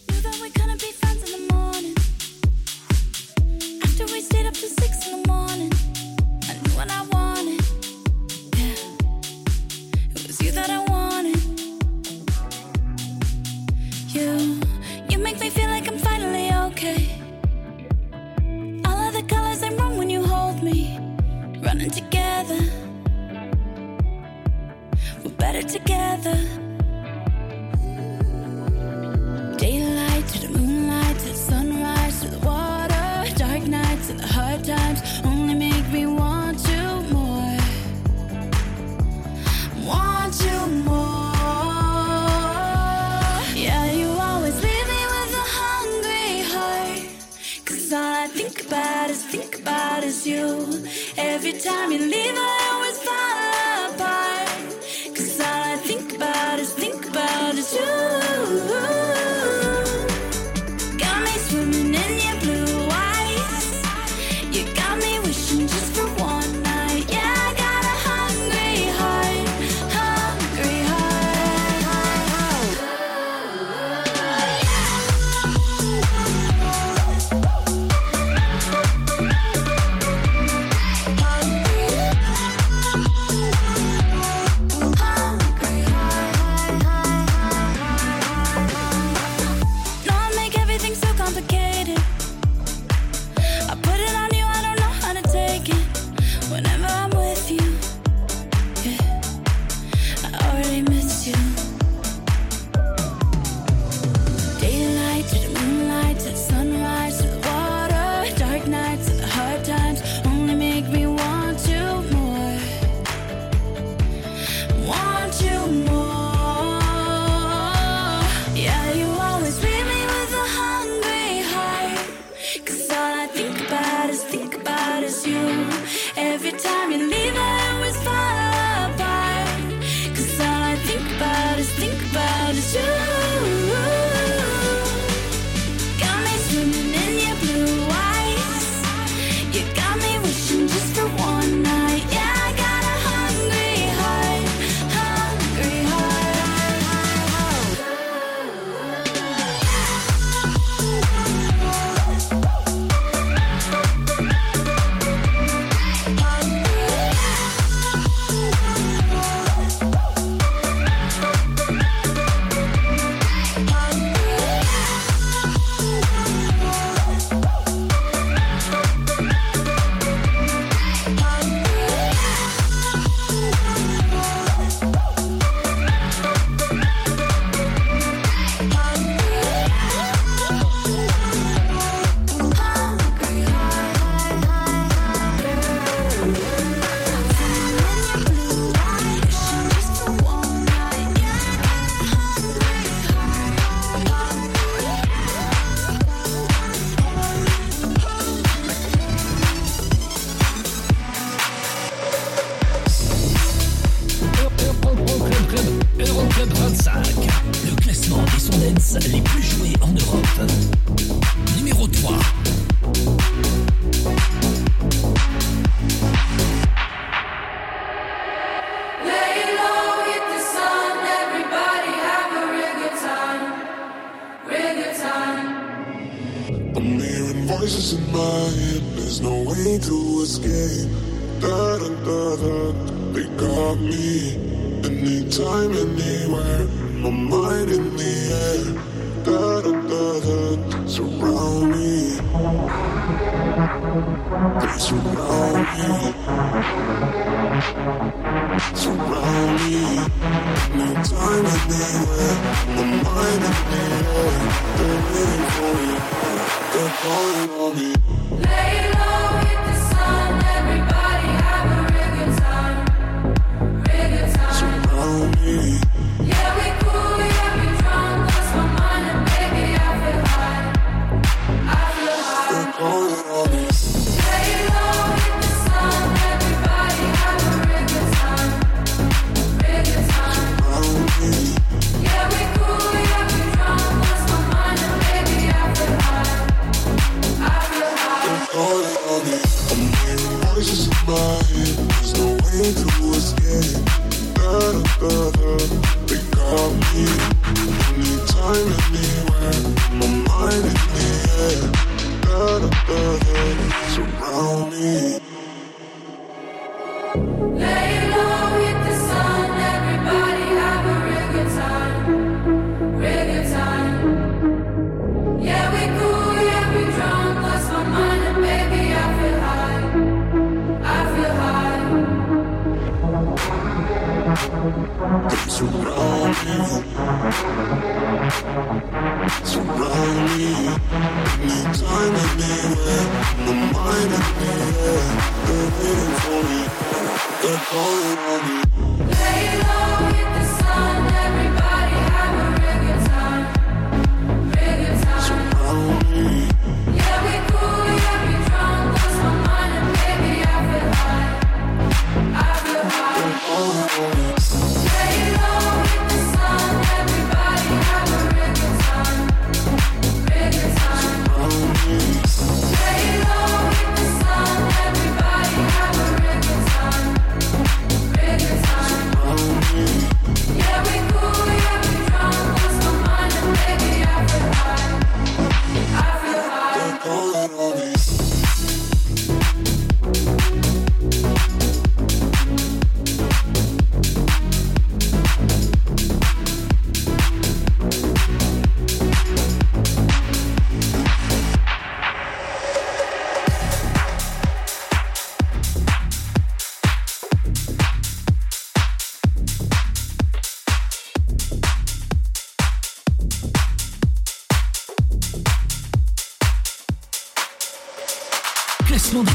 you. Every time you leave I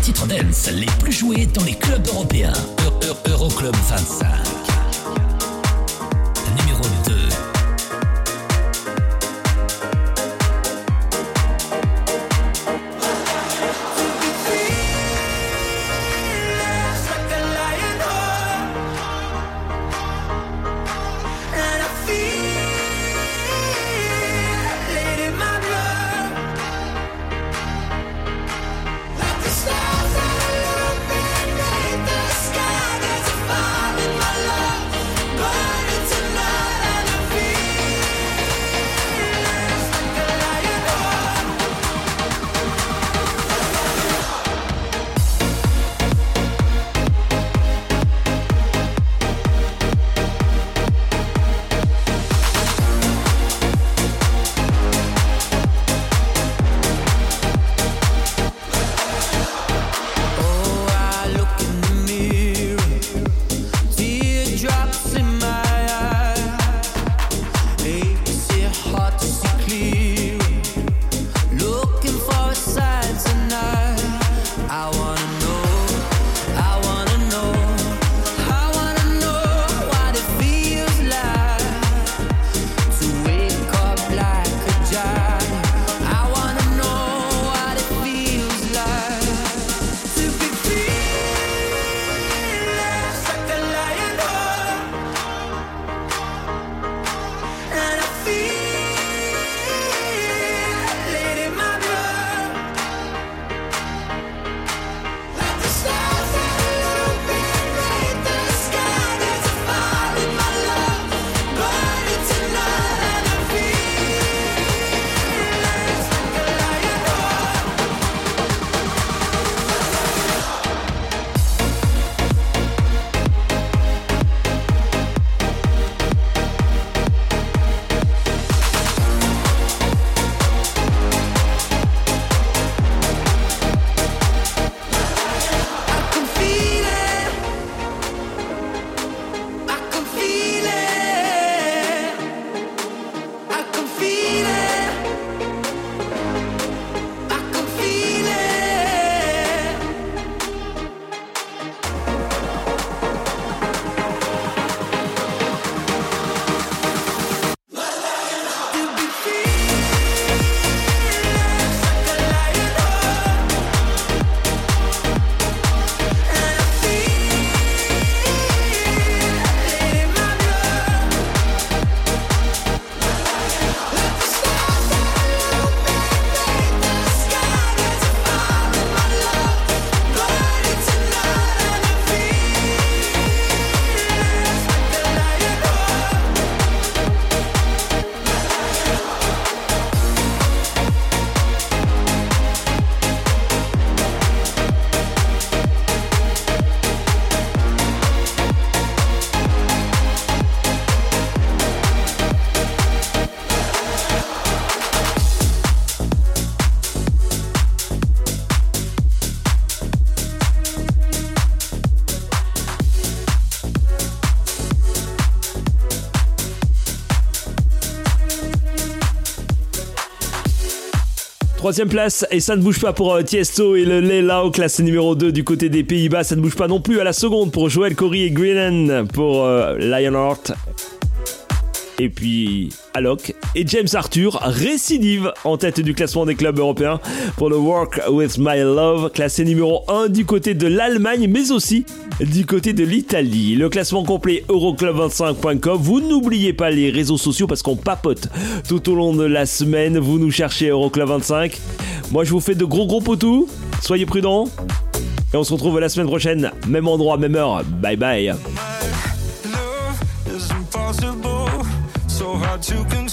titres dance les plus joués dans les clubs européens. Euroclub -Euro 25. Troisième place, et ça ne bouge pas pour euh, Tiesto et le Leilao, classé numéro 2 du côté des Pays-Bas. Ça ne bouge pas non plus à la seconde pour Joel Corey et Greenan pour euh, Lionheart. Et puis Alok et James Arthur, récidive en tête du classement des clubs européens pour le Work With My Love, classé numéro 1 du côté de l'Allemagne, mais aussi du côté de l'Italie. Le classement complet Euroclub25.com. Vous n'oubliez pas les réseaux sociaux parce qu'on papote tout au long de la semaine. Vous nous cherchez Euroclub25. Moi, je vous fais de gros gros potous. Soyez prudents. Et on se retrouve la semaine prochaine, même endroit, même heure. Bye bye. hard to control.